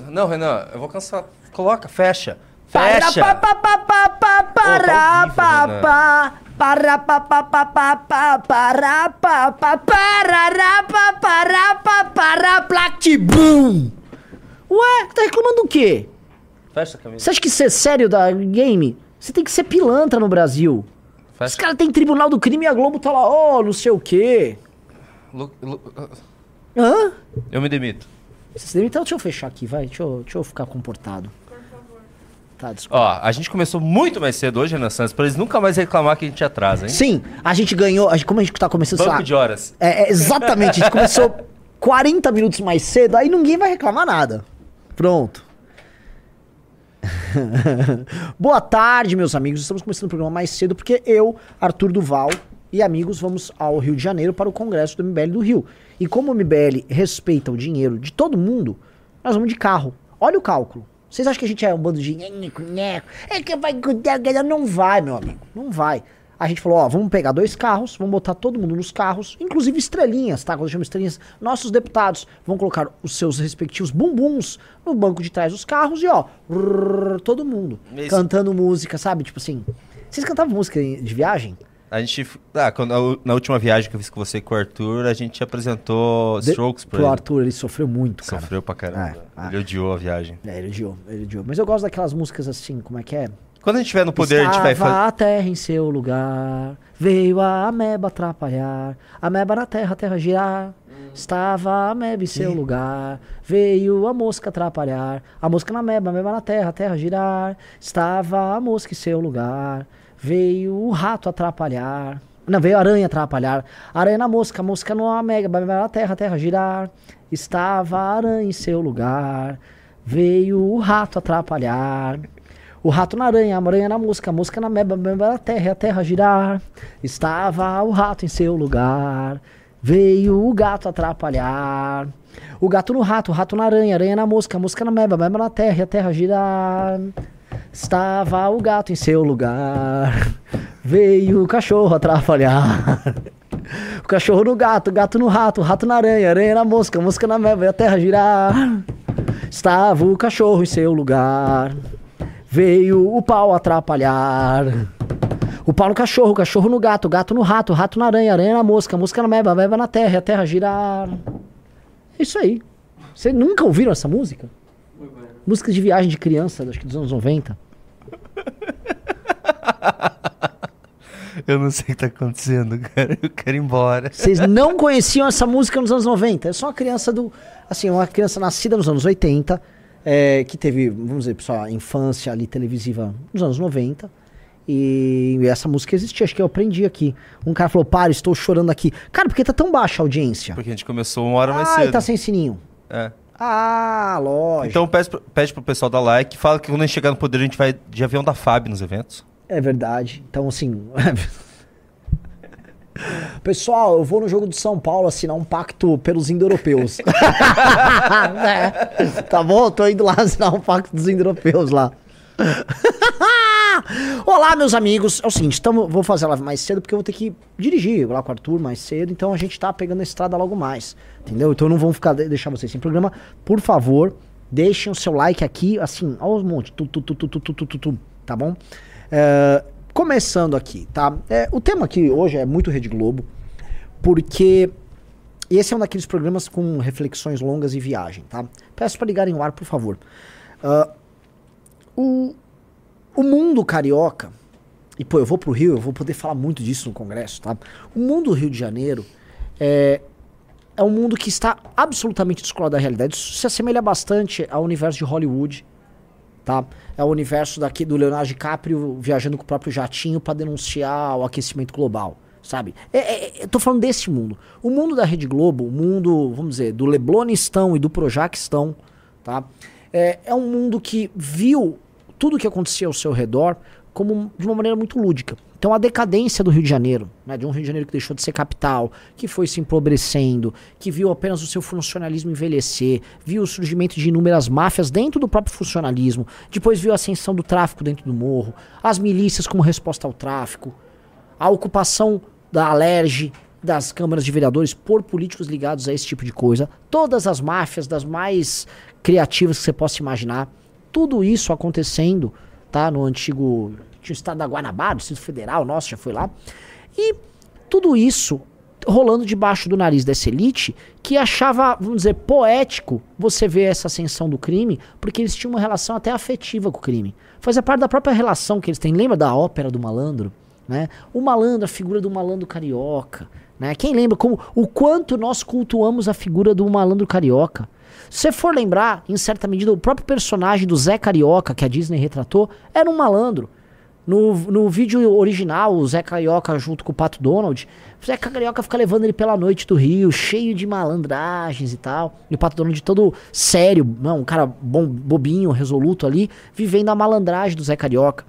minutos. Não, Renan, eu vou cansar. Coloca, fecha. Para, Fecha. pa, pa, pa, pa, pa, para, horrível, pa, pa, para, pa, pa, pa, pa, pa, para, pa, pa, pa, para, pa, para, plactibum. Ué, tá reclamando do quê? Fecha a camisa. Você acha que ser sério da game? Você tem que ser pilantra no Brasil. Os Fecha. caras têm tribunal do crime e a Globo tá lá, ó, não sei o quê. Lu- Lu- Hã? Eu me demito. Então deixa eu fechar aqui, vai. Deixa eu, deixa eu ficar comportado. Tá, desculpa. Ó, a gente começou muito mais cedo hoje, Renan Santos, pra eles nunca mais reclamar que a gente atrasa, hein? Sim, a gente ganhou. A gente, como a gente tá começando, sei lá, Banco de horas. É, é, exatamente, a gente começou 40 minutos mais cedo, aí ninguém vai reclamar nada. Pronto. Boa tarde, meus amigos. Estamos começando o programa mais cedo porque eu, Arthur Duval e amigos vamos ao Rio de Janeiro para o Congresso do MBL do Rio. E como o MBL respeita o dinheiro de todo mundo, nós vamos de carro. Olha o cálculo. Vocês acham que a gente é um bando de? É que vai cuidar, não vai, meu amigo. Não vai. A gente falou, ó, vamos pegar dois carros, vamos botar todo mundo nos carros, inclusive estrelinhas, tá? Quando eu chamo estrelinhas, nossos deputados vão colocar os seus respectivos bumbuns no banco de trás dos carros e ó, rrr, todo mundo Esse- cantando música, sabe? Tipo assim, vocês cantavam música de viagem? A gente. Ah, quando, na última viagem que eu fiz com você e com o Arthur, a gente apresentou De- Strokes pra Pro ele. Arthur, ele sofreu muito, cara. Sofreu pra caramba. É, ah. Ele odiou a viagem. É, ele odiou, ele odiou. Mas eu gosto daquelas músicas assim, como é que é? Quando a gente tiver no poder, a gente vai Estava fazer. a terra em seu lugar, veio a ameba atrapalhar, a ameba na terra, a terra girar. Estava a ameba em seu lugar, veio a mosca atrapalhar, a mosca na ameba, a ameba na terra, a terra girar. Estava a mosca em seu lugar, veio o rato atrapalhar. Não, veio a aranha atrapalhar. Aranha na mosca, a mosca na ameba, a terra, a terra girar. Estava a aranha em seu lugar, veio o rato atrapalhar. O rato na aranha, a aranha na mosca, a mosca na meba, a terra, a terra girar. Estava o rato em seu lugar, veio o gato atrapalhar. O gato no rato, o rato na aranha, a aranha na mosca, a mosca na meba, a meba na terra, a terra girar. Estava o gato em seu lugar, veio o cachorro atrapalhar. O cachorro no gato, o gato no rato, o rato na aranha, aranha na mosca, a mosca na meba, e a terra girar. Estava o cachorro em seu lugar. Veio o pau atrapalhar. O pau no cachorro, o cachorro no gato, o gato no rato, o rato na aranha, a aranha na mosca, a mosca na meba, meba na terra, e a terra girar. É isso aí. Vocês nunca ouviram essa música? Música de viagem de criança, acho que dos anos 90. Eu não sei o que tá acontecendo, cara. Eu quero ir embora. Vocês não conheciam essa música nos anos 90? Eu sou uma criança do. Assim, uma criança nascida nos anos 80, é, que teve, vamos dizer, sua infância ali televisiva nos anos 90. E essa música existia, acho que eu aprendi aqui. Um cara falou: Para, estou chorando aqui. Cara, por que tá tão baixa a audiência? Porque a gente começou uma hora mais Ah, cedo. e tá sem sininho. É. Ah, lógico. Então pede, pede pro pessoal dar like. Fala que quando a gente chegar no poder, a gente vai de avião da FAB nos eventos. É verdade. Então, assim. Pessoal, eu vou no jogo do São Paulo assinar um pacto pelos indo-europeus. É. Tá bom? Tô indo lá assinar um pacto dos indo-europeus lá. Olá, meus amigos. É o seguinte, tamo, vou fazer a live mais cedo porque eu vou ter que dirigir lá com o Arthur mais cedo. Então a gente tá pegando a estrada logo mais. Entendeu? Então não vamos ficar deixar vocês sem programa. Por favor, deixem o seu like aqui, assim, aos montes. Tu, tu, tu, tu, tu, tu, tu, tu, tu, tá bom? É, começando aqui, tá? É, o tema aqui hoje é muito Rede Globo, porque esse é um daqueles programas com reflexões longas e viagem, tá? Peço para ligarem o ar, por favor. Ah, o, o mundo carioca, e pô, eu vou pro Rio, eu vou poder falar muito disso no Congresso, tá? O mundo do Rio de Janeiro é, é um mundo que está absolutamente descolado da realidade. Isso se assemelha bastante ao universo de Hollywood, tá? É o universo daqui do Leonardo DiCaprio viajando com o próprio jatinho para denunciar o aquecimento global, sabe? É, é, eu tô falando desse mundo. O mundo da Rede Globo, o mundo, vamos dizer, do Leblonistão e do Projaquistão, tá? É, é um mundo que viu tudo o que acontecia ao seu redor como de uma maneira muito lúdica. Então a decadência do Rio de Janeiro, né, de um Rio de Janeiro que deixou de ser capital, que foi se empobrecendo, que viu apenas o seu funcionalismo envelhecer, viu o surgimento de inúmeras máfias dentro do próprio funcionalismo, depois viu a ascensão do tráfico dentro do morro, as milícias como resposta ao tráfico, a ocupação da Alerj, das câmaras de vereadores por políticos ligados a esse tipo de coisa. Todas as máfias, das mais criativas que você possa imaginar. Tudo isso acontecendo, tá? No antigo. Tinha o estado da Guanabara, Distrito Federal, nossa, já foi lá. E tudo isso rolando debaixo do nariz dessa elite que achava, vamos dizer, poético você ver essa ascensão do crime, porque eles tinham uma relação até afetiva com o crime. Fazia parte da própria relação que eles têm. Lembra da ópera do malandro? Né? O malandro, a figura do malandro carioca. Né? Quem lembra como o quanto nós cultuamos a figura do malandro carioca? Se você for lembrar, em certa medida, o próprio personagem do Zé Carioca, que a Disney retratou, era um malandro. No, no vídeo original, o Zé Carioca junto com o Pato Donald, o Zé Carioca fica levando ele pela noite do Rio, cheio de malandragens e tal. E o Pato Donald todo sério, não, um cara bom, bobinho, resoluto ali, vivendo a malandragem do Zé Carioca.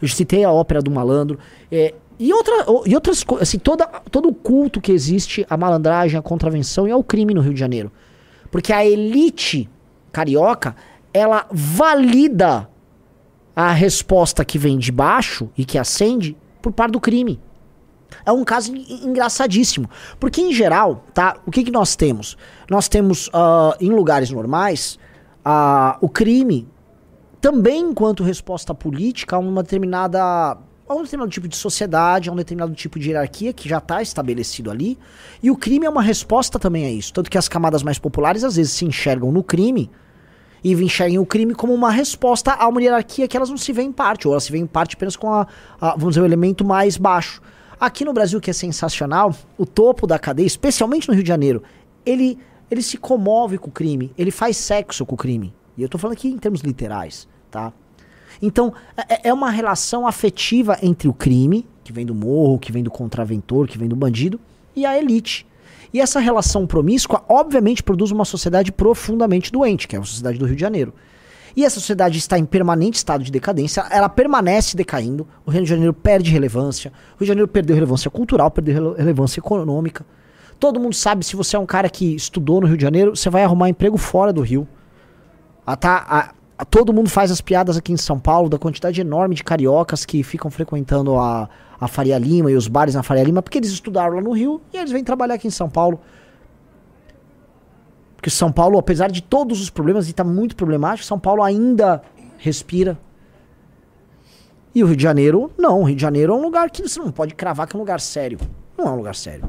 Eu citei a ópera do malandro. É, e, outra, e outras coisas, assim, toda, todo o culto que existe à malandragem, à contravenção e ao crime no Rio de Janeiro. Porque a elite carioca, ela valida a resposta que vem de baixo e que acende por parte do crime. É um caso engraçadíssimo. Porque, em geral, tá? O que, que nós temos? Nós temos, uh, em lugares normais, uh, o crime também enquanto resposta política a uma determinada a um determinado tipo de sociedade, a um determinado tipo de hierarquia que já está estabelecido ali. E o crime é uma resposta também a isso. Tanto que as camadas mais populares às vezes se enxergam no crime e enxerguem o crime como uma resposta a uma hierarquia que elas não se veem em parte, ou elas se veem em parte apenas com a, a, vamos dizer, o elemento mais baixo. Aqui no Brasil, que é sensacional, o topo da cadeia, especialmente no Rio de Janeiro, ele, ele se comove com o crime, ele faz sexo com o crime. E eu tô falando aqui em termos literais, tá? Então, é, é uma relação afetiva entre o crime, que vem do morro, que vem do contraventor, que vem do bandido, e a elite. E essa relação promíscua, obviamente, produz uma sociedade profundamente doente, que é a sociedade do Rio de Janeiro. E essa sociedade está em permanente estado de decadência, ela permanece decaindo, o Rio de Janeiro perde relevância, o Rio de Janeiro perdeu relevância cultural, perdeu relevância econômica. Todo mundo sabe, se você é um cara que estudou no Rio de Janeiro, você vai arrumar emprego fora do Rio. Ah, tá, a, a, todo mundo faz as piadas aqui em São Paulo da quantidade enorme de cariocas que ficam frequentando a, a Faria Lima e os bares na Faria Lima, porque eles estudaram lá no Rio e eles vêm trabalhar aqui em São Paulo. Porque São Paulo, apesar de todos os problemas, e está muito problemático, São Paulo ainda respira. E o Rio de Janeiro, não. O Rio de Janeiro é um lugar que você não pode cravar que é um lugar sério. Não é um lugar sério.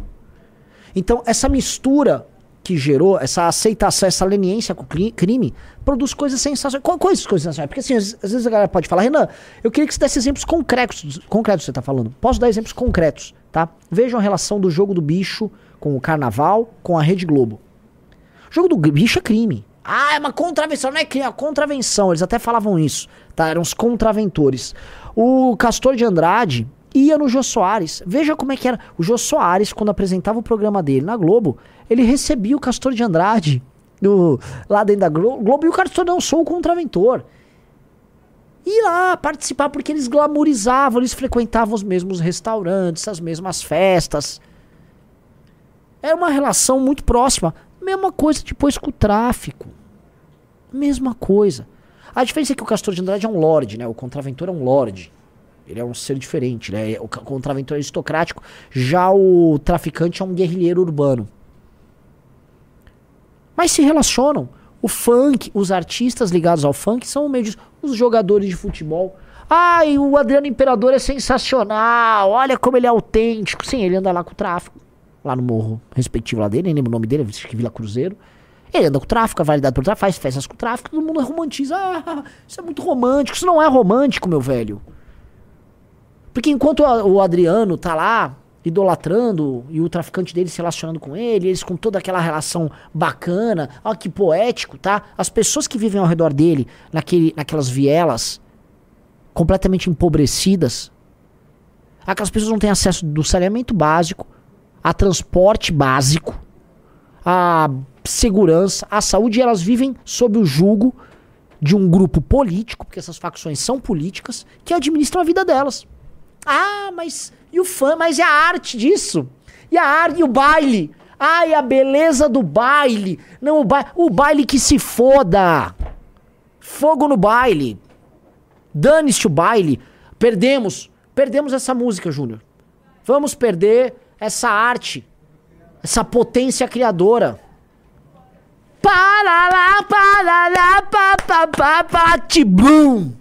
Então, essa mistura que gerou, essa aceitação, essa leniência com o crime, produz coisas sensacionais. Qual, quais coisas sensacionais? Porque assim, às, às, vezes a galera pode falar, Renan, eu queria que você desse exemplos concretos, concretos que você está falando. Posso dar exemplos concretos, tá? Vejam a relação do jogo do bicho com o carnaval, com a Rede Globo. O jogo do bicho é crime. Ah, é uma contravenção, não é crime, é uma contravenção. Eles até falavam isso, tá? Eram os contraventores. O Castor de Andrade ia no Jô Soares. Veja como é que era. O Jô Soares, quando apresentava o programa dele na Globo, ele recebia o Castor de Andrade no, lá dentro da Globo e o Castor não sou o contraventor. E lá participar porque eles glamorizavam, eles frequentavam os mesmos restaurantes, as mesmas festas. Era uma relação muito próxima. Mesma coisa depois com o tráfico. Mesma coisa. A diferença é que o Castor de Andrade é um lord, né? O contraventor é um lord. Ele é um ser diferente, né? O contraventor é aristocrático. Já o traficante é um guerrilheiro urbano. Mas se relacionam. O funk, os artistas ligados ao funk são meio disso. Os jogadores de futebol. Ai, o Adriano Imperador é sensacional. Olha como ele é autêntico. Sim, ele anda lá com o tráfico. Lá no morro respectivo lá dele, nem lembro o nome dele, acho que Vila Cruzeiro. Ele anda com o tráfico, é validado pelo tráfico, faz festas com o tráfico, todo mundo romantiza. Ah, isso é muito romântico. Isso não é romântico, meu velho. Porque enquanto o Adriano tá lá idolatrando e o traficante dele se relacionando com ele, eles com toda aquela relação bacana, olha que poético, tá? As pessoas que vivem ao redor dele, naquele, naquelas vielas completamente empobrecidas, aquelas pessoas não têm acesso do saneamento básico, a transporte básico, a segurança, a saúde, e elas vivem sob o julgo de um grupo político, porque essas facções são políticas, que administram a vida delas. Ah, mas e o fã? Mas e a arte disso? E a arte e o baile? Ai, a beleza do baile. Não, o, ba o baile que se foda. Fogo no baile. Dane-se o baile. Perdemos. Perdemos essa música, Júnior. Vamos perder essa arte. essa potência criadora. Parará, parará, pá, pá, pá, pá, tibum.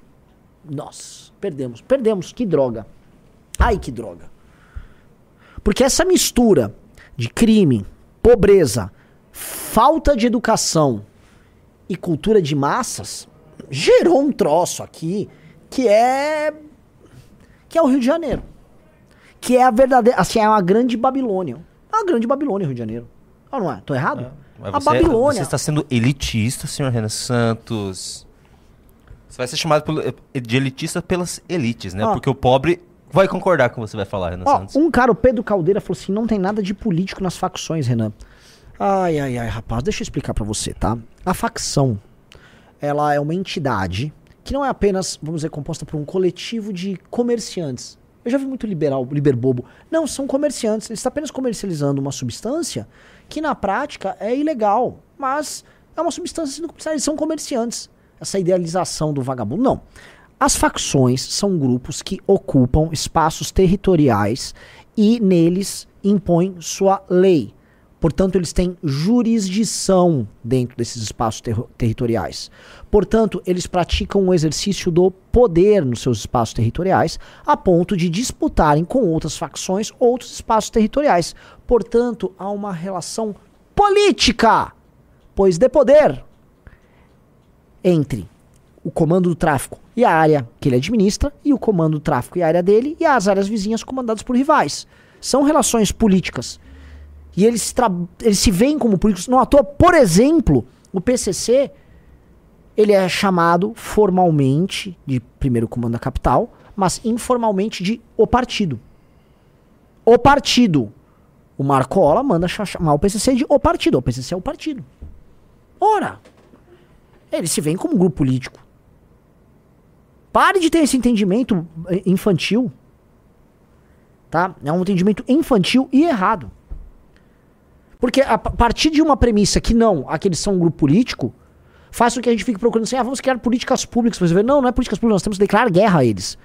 Nossa, perdemos, perdemos, que droga. Ai, que droga. Porque essa mistura de crime, pobreza, falta de educação e cultura de massas gerou um troço aqui que é que é o Rio de Janeiro. Que é a verdadeira, assim, é uma grande Babilônia. É uma grande Babilônia, Rio de Janeiro. Ou não é? Tô errado? Mas a você, Babilônia. Você está sendo elitista, senhor Renan Santos. Você vai ser chamado pelo- de elitista pelas elites, né? Ó. Porque o pobre vai concordar com o que você vai falar, Renan Ó, Santos. um cara, o Pedro Caldeira, falou assim: não tem nada de político nas facções, Renan. Ai, ai, ai, rapaz, deixa eu explicar pra você, tá? A facção, ela é uma entidade que não é apenas, vamos dizer, composta por um coletivo de comerciantes. Eu já vi muito liberal, liberbobo. Não, são comerciantes. Eles estão apenas comercializando uma substância que na prática é ilegal, mas é uma substância sendo comercializada. Eles são comerciantes. Essa idealização do vagabundo. Não. As facções são grupos que ocupam espaços territoriais e neles impõem sua lei. Portanto, eles têm jurisdição dentro desses espaços terro- territoriais. Portanto, eles praticam o exercício do poder nos seus espaços territoriais, a ponto de disputarem com outras facções outros espaços territoriais. Portanto, há uma relação política, pois de poder, entre o comando do tráfico e a área que ele administra, e o comando do tráfico e a área dele, e as áreas vizinhas comandadas por rivais. São relações políticas. E eles, eles se veem como políticos. Não à toa, por exemplo, o PCC, ele é chamado formalmente de primeiro comando da capital, mas informalmente de o partido. O partido. O Marcola manda cha- chamar o PCC de o partido. O PCC é o partido. Ora, eles se veem como um grupo político. Pare de ter esse entendimento eh, infantil. Tá? É um entendimento infantil e errado. Porque a pa- partir de uma premissa que não, aqueles são um grupo político, faz com que a gente fique procurando assim, ah, vamos criar políticas públicas. Vê, não, não é políticas públicas, nós temos que declarar guerra a eles.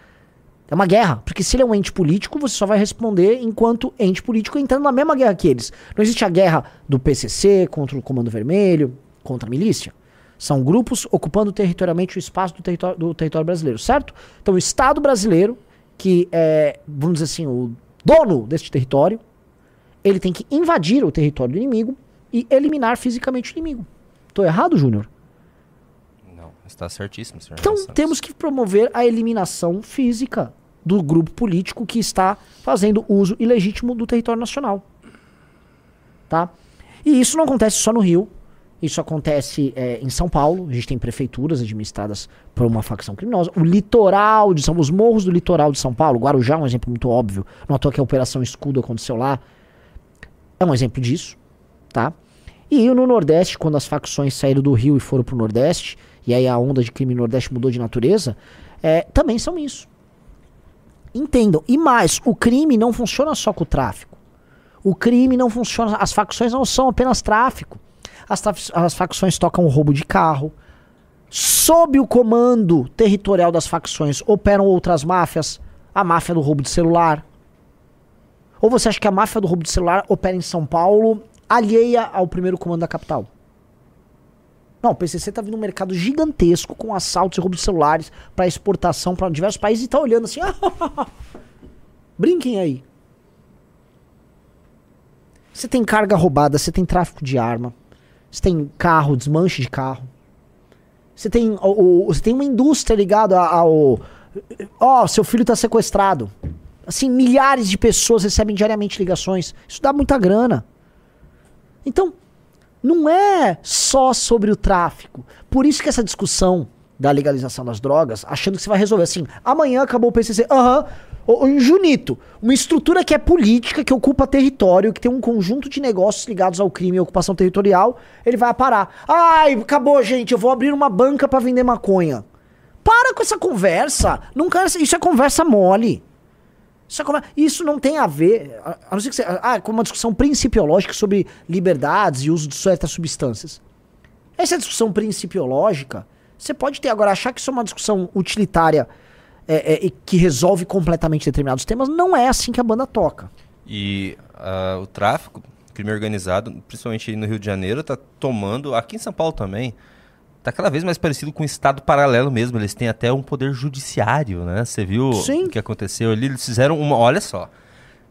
É uma guerra, porque se ele é um ente político, você só vai responder enquanto ente político entrando na mesma guerra que eles. Não existe a guerra do PCC contra o Comando Vermelho, contra a milícia. São grupos ocupando territorialmente o espaço do território, do território brasileiro, certo? Então o Estado brasileiro, que é, vamos dizer assim, o dono deste território, ele tem que invadir o território do inimigo e eliminar fisicamente o inimigo. Tô errado, Júnior? Não, está certíssimo, senhor Então Santos. temos que promover a eliminação física do grupo político que está fazendo uso ilegítimo do território nacional. Tá? E isso não acontece só no Rio. Isso acontece é, em São Paulo. A gente tem prefeituras administradas por uma facção criminosa. O litoral de São os morros do litoral de São Paulo, Guarujá é um exemplo muito óbvio. Não à toa que a Operação Escudo aconteceu lá. É um exemplo disso, tá? E no Nordeste, quando as facções saíram do Rio e foram pro Nordeste, e aí a onda de crime no Nordeste mudou de natureza, é, também são isso. Entendam. E mais, o crime não funciona só com o tráfico. O crime não funciona. As facções não são apenas tráfico. As, as facções tocam roubo de carro. Sob o comando territorial das facções operam outras máfias. A máfia do roubo de celular. Ou você acha que a máfia do roubo de celular opera em São Paulo, alheia ao primeiro comando da capital? Não, o PCC tá vindo um mercado gigantesco com assaltos e roubo de celulares para exportação para diversos países e tá olhando assim. Brinquem aí. Você tem carga roubada, você tem tráfico de arma, você tem carro, desmanche de carro. Você tem, o, o- você tem uma indústria ligada ao. Ó, seu filho tá sequestrado. Assim, milhares de pessoas recebem diariamente ligações. Isso dá muita grana. Então, não é só sobre o tráfico. Por isso que essa discussão da legalização das drogas, achando que você vai resolver assim, amanhã acabou o PCC, aham, Ô, Junito, uma estrutura que é política, que ocupa território, que tem um conjunto de negócios ligados ao crime e ocupação territorial, ele vai parar. Ai, acabou, gente, eu vou abrir uma banca pra vender maconha. Para com essa conversa. Quero, isso é conversa mole. Isso, é conver- isso não tem a ver, a, a não ser que você, ah, com uma discussão principiológica sobre liberdades e uso de certas substâncias. Essa discussão principiológica, você pode ter agora achar que isso é uma discussão utilitária é, é, e que resolve completamente determinados temas. Não é assim que a banda toca. E ah, o tráfico, crime organizado, principalmente aí no Rio de Janeiro, tá tomando, aqui em São Paulo também, tá cada vez mais parecido com um estado paralelo mesmo. Eles têm até um poder judiciário, né? Você viu Sim. o que aconteceu ali? Eles fizeram uma, olha só.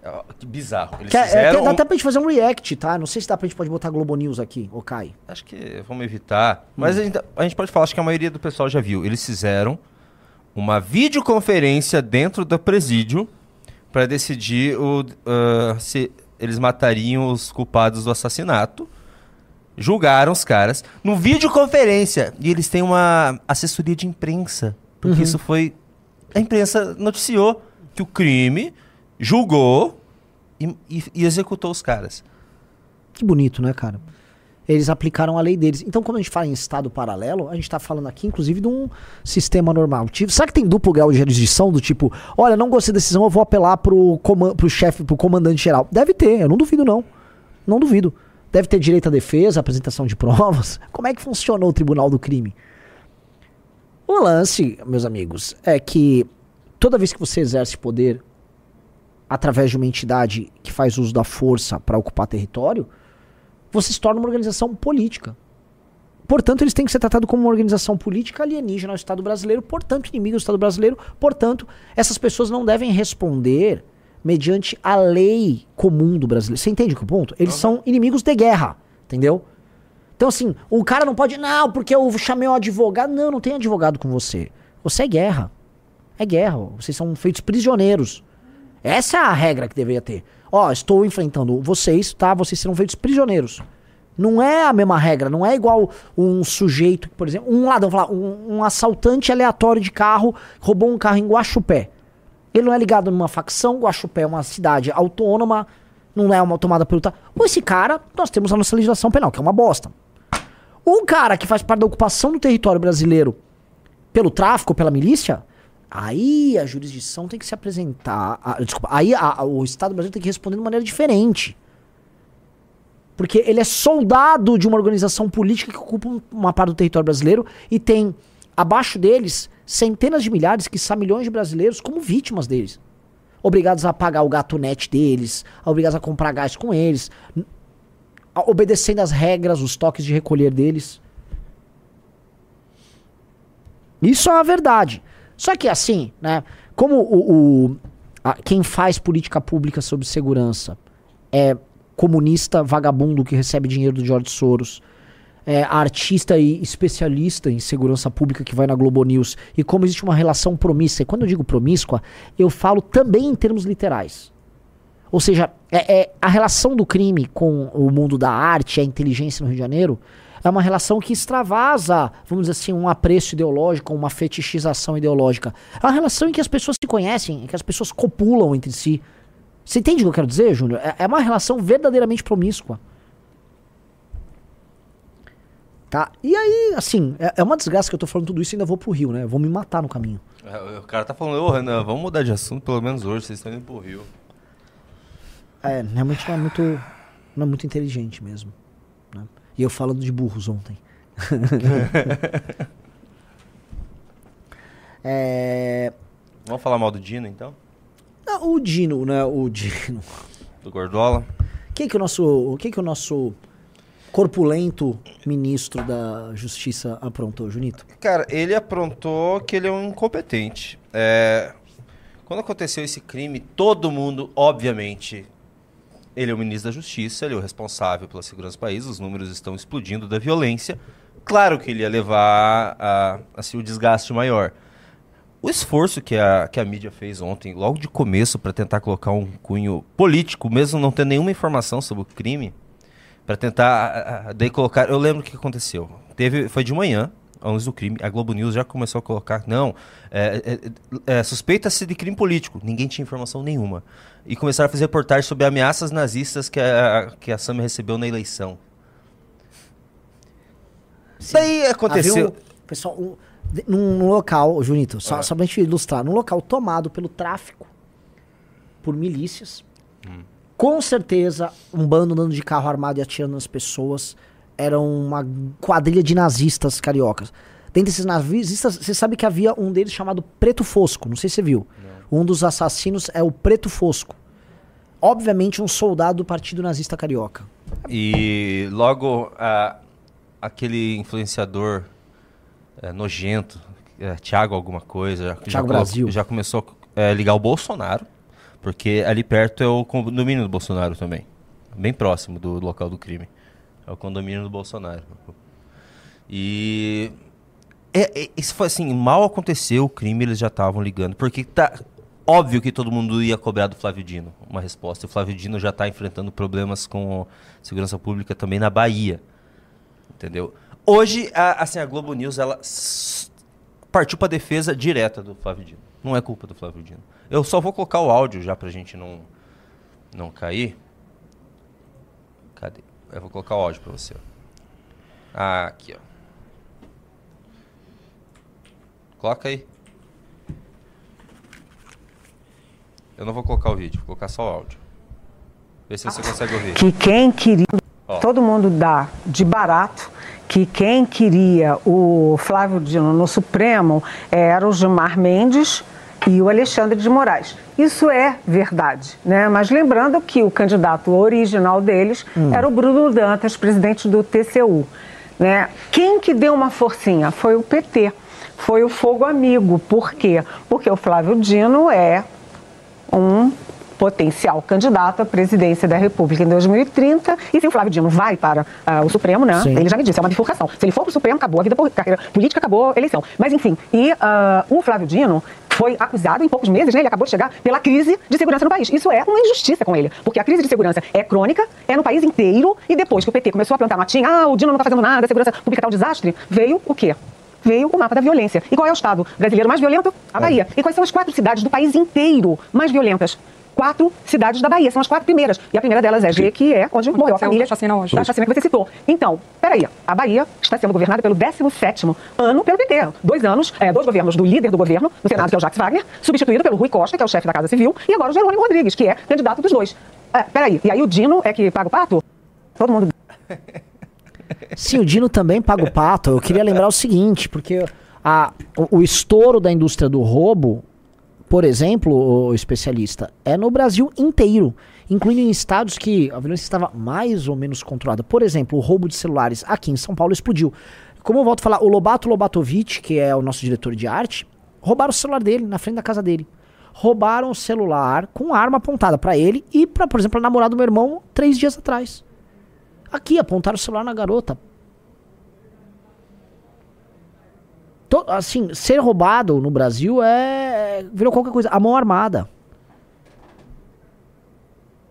ó, Que bizarro. Eles Que é- é, fizeram dá um- até pra gente fazer um react, tá? Não sei se dá pra gente pode botar Globo News aqui, ô Kai. Acho que vamos evitar. Mas Hum. a, gente, a gente pode falar, acho que a maioria do pessoal já viu. Eles fizeram uma videoconferência dentro do presídio para decidir o, ah, se eles matariam os culpados do assassinato. Julgaram os caras no videoconferência. E eles têm uma assessoria de imprensa. Porque Uhum. isso foi. A imprensa noticiou que o crime julgou e- e- e executou os caras. Que bonito, né, cara? Eles aplicaram a lei deles. Então, quando a gente fala em estado paralelo, a gente tá falando aqui, inclusive, de um sistema normal. Tipo, será que tem duplo grau de jurisdição do tipo, olha, não gostei da decisão, eu vou apelar coman pro chefe, pro comandante geral? Deve ter, eu não duvido, não. Não duvido. Deve ter direito à defesa, apresentação de provas. Como é que funcionou o tribunal do crime? O lance, meus amigos, é que toda vez que você exerce poder através de uma entidade que faz uso da força para ocupar território, você se torna uma organização política. Portanto, eles têm que ser tratados como uma organização política alienígena ao Estado brasileiro, portanto, inimigo do Estado brasileiro. Portanto, essas pessoas não devem responder mediante a lei comum do brasileiro. Você entende que o ponto? Eles são inimigos de guerra, entendeu? Então, assim, o cara não pode, não, porque eu chamei um advogado. Não, não tem advogado com você. Você é guerra. É guerra. Vocês são feitos prisioneiros. Essa é a regra que deveria ter. Ó, estou enfrentando vocês, tá? Vocês serão feitos prisioneiros. Não é a mesma regra, não é igual um sujeito, por exemplo, um ladrão, falar, um, um assaltante aleatório de carro roubou um carro em Guaxupé. Ele não é ligado numa facção, Guaxupé é uma cidade autônoma, não é uma tomada pelo. Ou esse cara, nós temos a nossa legislação penal, que é uma bosta. Um cara que faz parte da ocupação do território brasileiro pelo tráfico, pela milícia, aí a jurisdição tem que se apresentar. a- desculpa, aí a- a- o Estado brasileiro tem que responder de maneira diferente. Porque ele é soldado de uma organização política que ocupa um- uma parte do território brasileiro e tem abaixo deles centenas de milhares, que são milhões de brasileiros como vítimas deles. Obrigados a pagar o gato net deles, obrigados a comprar gás com eles, obedecendo as regras, os toques de recolher deles. Isso é uma verdade. Só que assim, né? Como o, o- a- quem faz política pública sobre segurança é comunista vagabundo que recebe dinheiro do George Soros, é artista e especialista em segurança pública que vai na Globo News, e como existe uma relação promíscua, e quando eu digo promíscua, eu falo também em termos literais. Ou seja, é, é a relação do crime com o mundo da arte, a inteligência no Rio de Janeiro, é uma relação que extravasa, vamos dizer assim, um apreço ideológico, uma fetichização ideológica. É uma relação em que as pessoas se conhecem, em que as pessoas copulam entre si. Você entende o que eu quero dizer, Júnior? É, é uma relação verdadeiramente promíscua. Tá? E aí, assim, é, é uma desgraça que eu tô falando tudo isso e ainda vou pro Rio, né? Eu vou me matar no caminho. É, O cara tá falando, ô Renan, vamos mudar de assunto pelo menos hoje, vocês estão indo pro Rio. É, realmente não é muito, não é muito inteligente mesmo. E eu falando de burros ontem. é, Vamos falar mal do Dino, então? ah, o Dino, né? O Dino. Do Gordola? Quem que o nosso, o que que o nosso corpulento ministro da Justiça aprontou, Junito? Cara, ele aprontou que ele é um incompetente. É, Quando aconteceu esse crime, todo mundo, obviamente, ele é o ministro da Justiça, ele é o responsável pela segurança do país, os números estão explodindo da violência. Claro que ele ia levar a, assim, o desgaste maior. O esforço que a, que a mídia fez ontem, logo de começo, para tentar colocar um cunho político, mesmo não tendo nenhuma informação sobre o crime, para tentar a- a- daí colocar. Eu lembro o que aconteceu. Teve, foi de manhã, antes do crime, a Globo News já começou a colocar. Não, é, é, é, suspeita-se de crime político. Ninguém tinha informação nenhuma. E começaram a fazer reportagens sobre ameaças nazistas que a, que a Sam recebeu na eleição. Daí aconteceu. Havia um, pessoal, um, num, num local, Junito, só, Ah. só pra gente ilustrar, num local tomado pelo tráfico, por milícias, com certeza um bando andando de carro armado e atirando nas pessoas, era uma quadrilha de nazistas cariocas. Dentre esses nazistas, você sabe que havia um deles chamado Preto Fosco, não sei se você viu. Um dos assassinos é o Preto Fosco. Obviamente um soldado do Partido Nazista Carioca. E logo a, aquele influenciador é, nojento, é, Thiago alguma coisa, já, já, Brasil. já começou a é, ligar o Bolsonaro, porque ali perto é o condomínio do Bolsonaro também. Bem próximo do local do crime. É o condomínio do Bolsonaro. E é, é, isso foi assim, mal aconteceu o crime, eles já estavam ligando. Porque tá óbvio que todo mundo ia cobrar do Flávio Dino uma resposta. O Flávio Dino já está enfrentando problemas com segurança pública também na Bahia. Entendeu? Hoje, a, assim, a Globo News, ela partiu para defesa direta do Flávio Dino. Não é culpa do Flávio Dino. Eu só vou colocar o áudio já pra gente não, não cair. Cadê? Eu vou colocar o áudio pra você. Ah, aqui, ó. Coloca aí. Eu não vou colocar o vídeo, vou colocar só o áudio. Vê se você consegue ouvir. Que quem queria. Ó. Todo mundo dá de barato que quem queria o Flávio Dino no Supremo era o Gilmar Mendes e o Alexandre de Moraes. Isso é verdade, né? Mas lembrando que o candidato original deles hum. era o Bruno Dantas, presidente do TCU. Né? Quem que deu uma forcinha? Foi o PT, foi o Fogo Amigo. Por quê? Porque o Flávio Dino é um potencial candidato à presidência da República em 2030. E se o Flávio Dino vai para uh, o Supremo, né? Sim. Ele já me disse, é uma bifurcação. Se ele for para o Supremo, acabou a vida carreira política, acabou a eleição. Mas enfim, e uh, o Flávio Dino foi acusado em poucos meses, né? Ele acabou de chegar pela crise de segurança no país. Isso é uma injustiça com ele, porque a crise de segurança é crônica, é no país inteiro, e depois que o PT começou a plantar matinha, ah, o Dino não está fazendo nada, a segurança pública está um desastre, veio o quê? veio o mapa da violência. E qual é o estado brasileiro mais violento? A Bahia. E quais são as quatro cidades do país inteiro mais violentas? Quatro cidades da Bahia, são as quatro primeiras. E a primeira delas é G, que é onde morreu a família da chacina hoje. Da chacina que você citou. Então, peraí, a Bahia está sendo governada pelo 17º ano pelo PT. Dois anos, é, dois governos do líder do governo, no Senado, que é o Jacques Wagner, substituído pelo Rui Costa, que é o chefe da Casa Civil, e agora o Jerônimo Rodrigues, que é candidato dos dois. É, peraí, e aí o Dino é que paga o pato? Todo mundo... Sim, o Dino também paga o pato. Eu queria lembrar o seguinte, porque a, o, o estouro da indústria do roubo por exemplo, o especialista, é no Brasil inteiro, incluindo em estados que a violência estava mais ou menos controlada. Por exemplo, o roubo de celulares aqui em São Paulo explodiu. Como eu volto a falar, o Lobato Lobatovic, que é o nosso diretor de arte, roubaram o celular dele na frente da casa dele. Roubaram o celular com arma apontada para ele e para, por exemplo, a namorada do meu irmão três dias atrás. Aqui, apontaram o celular na garota. To, assim, ser roubado no Brasil é. virou qualquer coisa. A mão armada.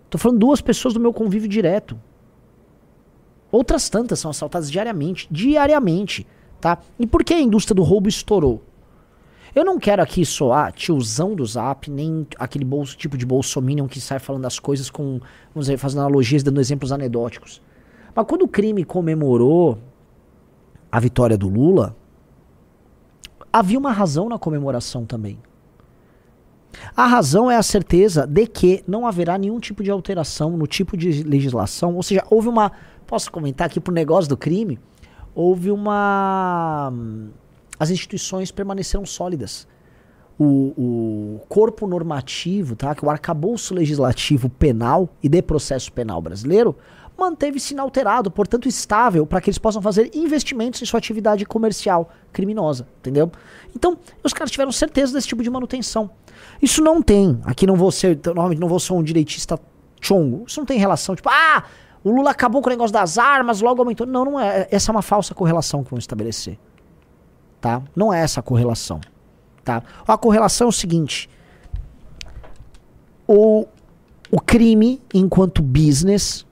Tô falando duas pessoas do meu convívio direto. Outras tantas são assaltadas diariamente. Diariamente. Tá? E por que a indústria do roubo estourou? Eu não quero aqui soar tiozão do zap, nem aquele bolso, tipo de bolsominion que sai falando das coisas com, vamos dizer, fazendo analogias, dando exemplos anedóticos. Mas quando o crime comemorou a vitória do Lula, havia uma razão na comemoração também. A razão é a certeza de que não haverá nenhum tipo de alteração no tipo de legislação, ou seja, houve uma. Posso comentar aqui pro negócio do crime? Houve uma. As instituições permaneceram sólidas. O, o corpo normativo, tá? que é o arcabouço legislativo penal e de processo penal brasileiro, manteve-se inalterado, portanto estável, para que eles possam fazer investimentos em sua atividade comercial criminosa, entendeu? Então, os caras tiveram certeza desse tipo de manutenção. Isso não tem, aqui não vou ser, normalmente não vou ser um direitista chongo, isso não tem relação, tipo, ah, o Lula acabou com o negócio das armas, logo aumentou. Não, não é, essa é uma falsa correlação que vão estabelecer. Tá? Não é essa a correlação, tá? A correlação é o seguinte, o, o crime enquanto business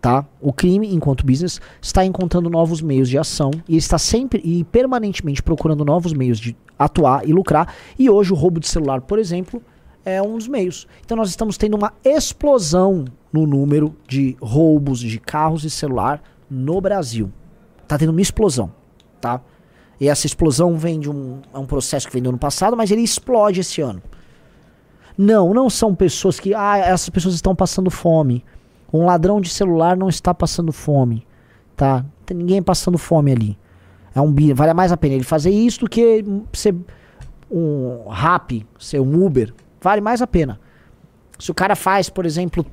tá? O crime, enquanto business, está encontrando novos meios de ação e está sempre e permanentemente procurando novos meios de atuar e lucrar. E hoje o roubo de celular, por exemplo, é um dos meios. Então nós estamos tendo uma explosão no número de roubos de carros e celular no Brasil. Tá tendo uma explosão, tá? E essa explosão vem de um, é um processo que vem do ano passado, mas ele explode esse ano. Não, não são pessoas que, ah, essas pessoas estão passando fome. Um ladrão de celular não está passando fome, tá? Não tem ninguém passando fome ali. É um vale mais a pena ele fazer isso do que ser um rap, ser um Uber. Vale mais a pena. Se o cara faz, por exemplo,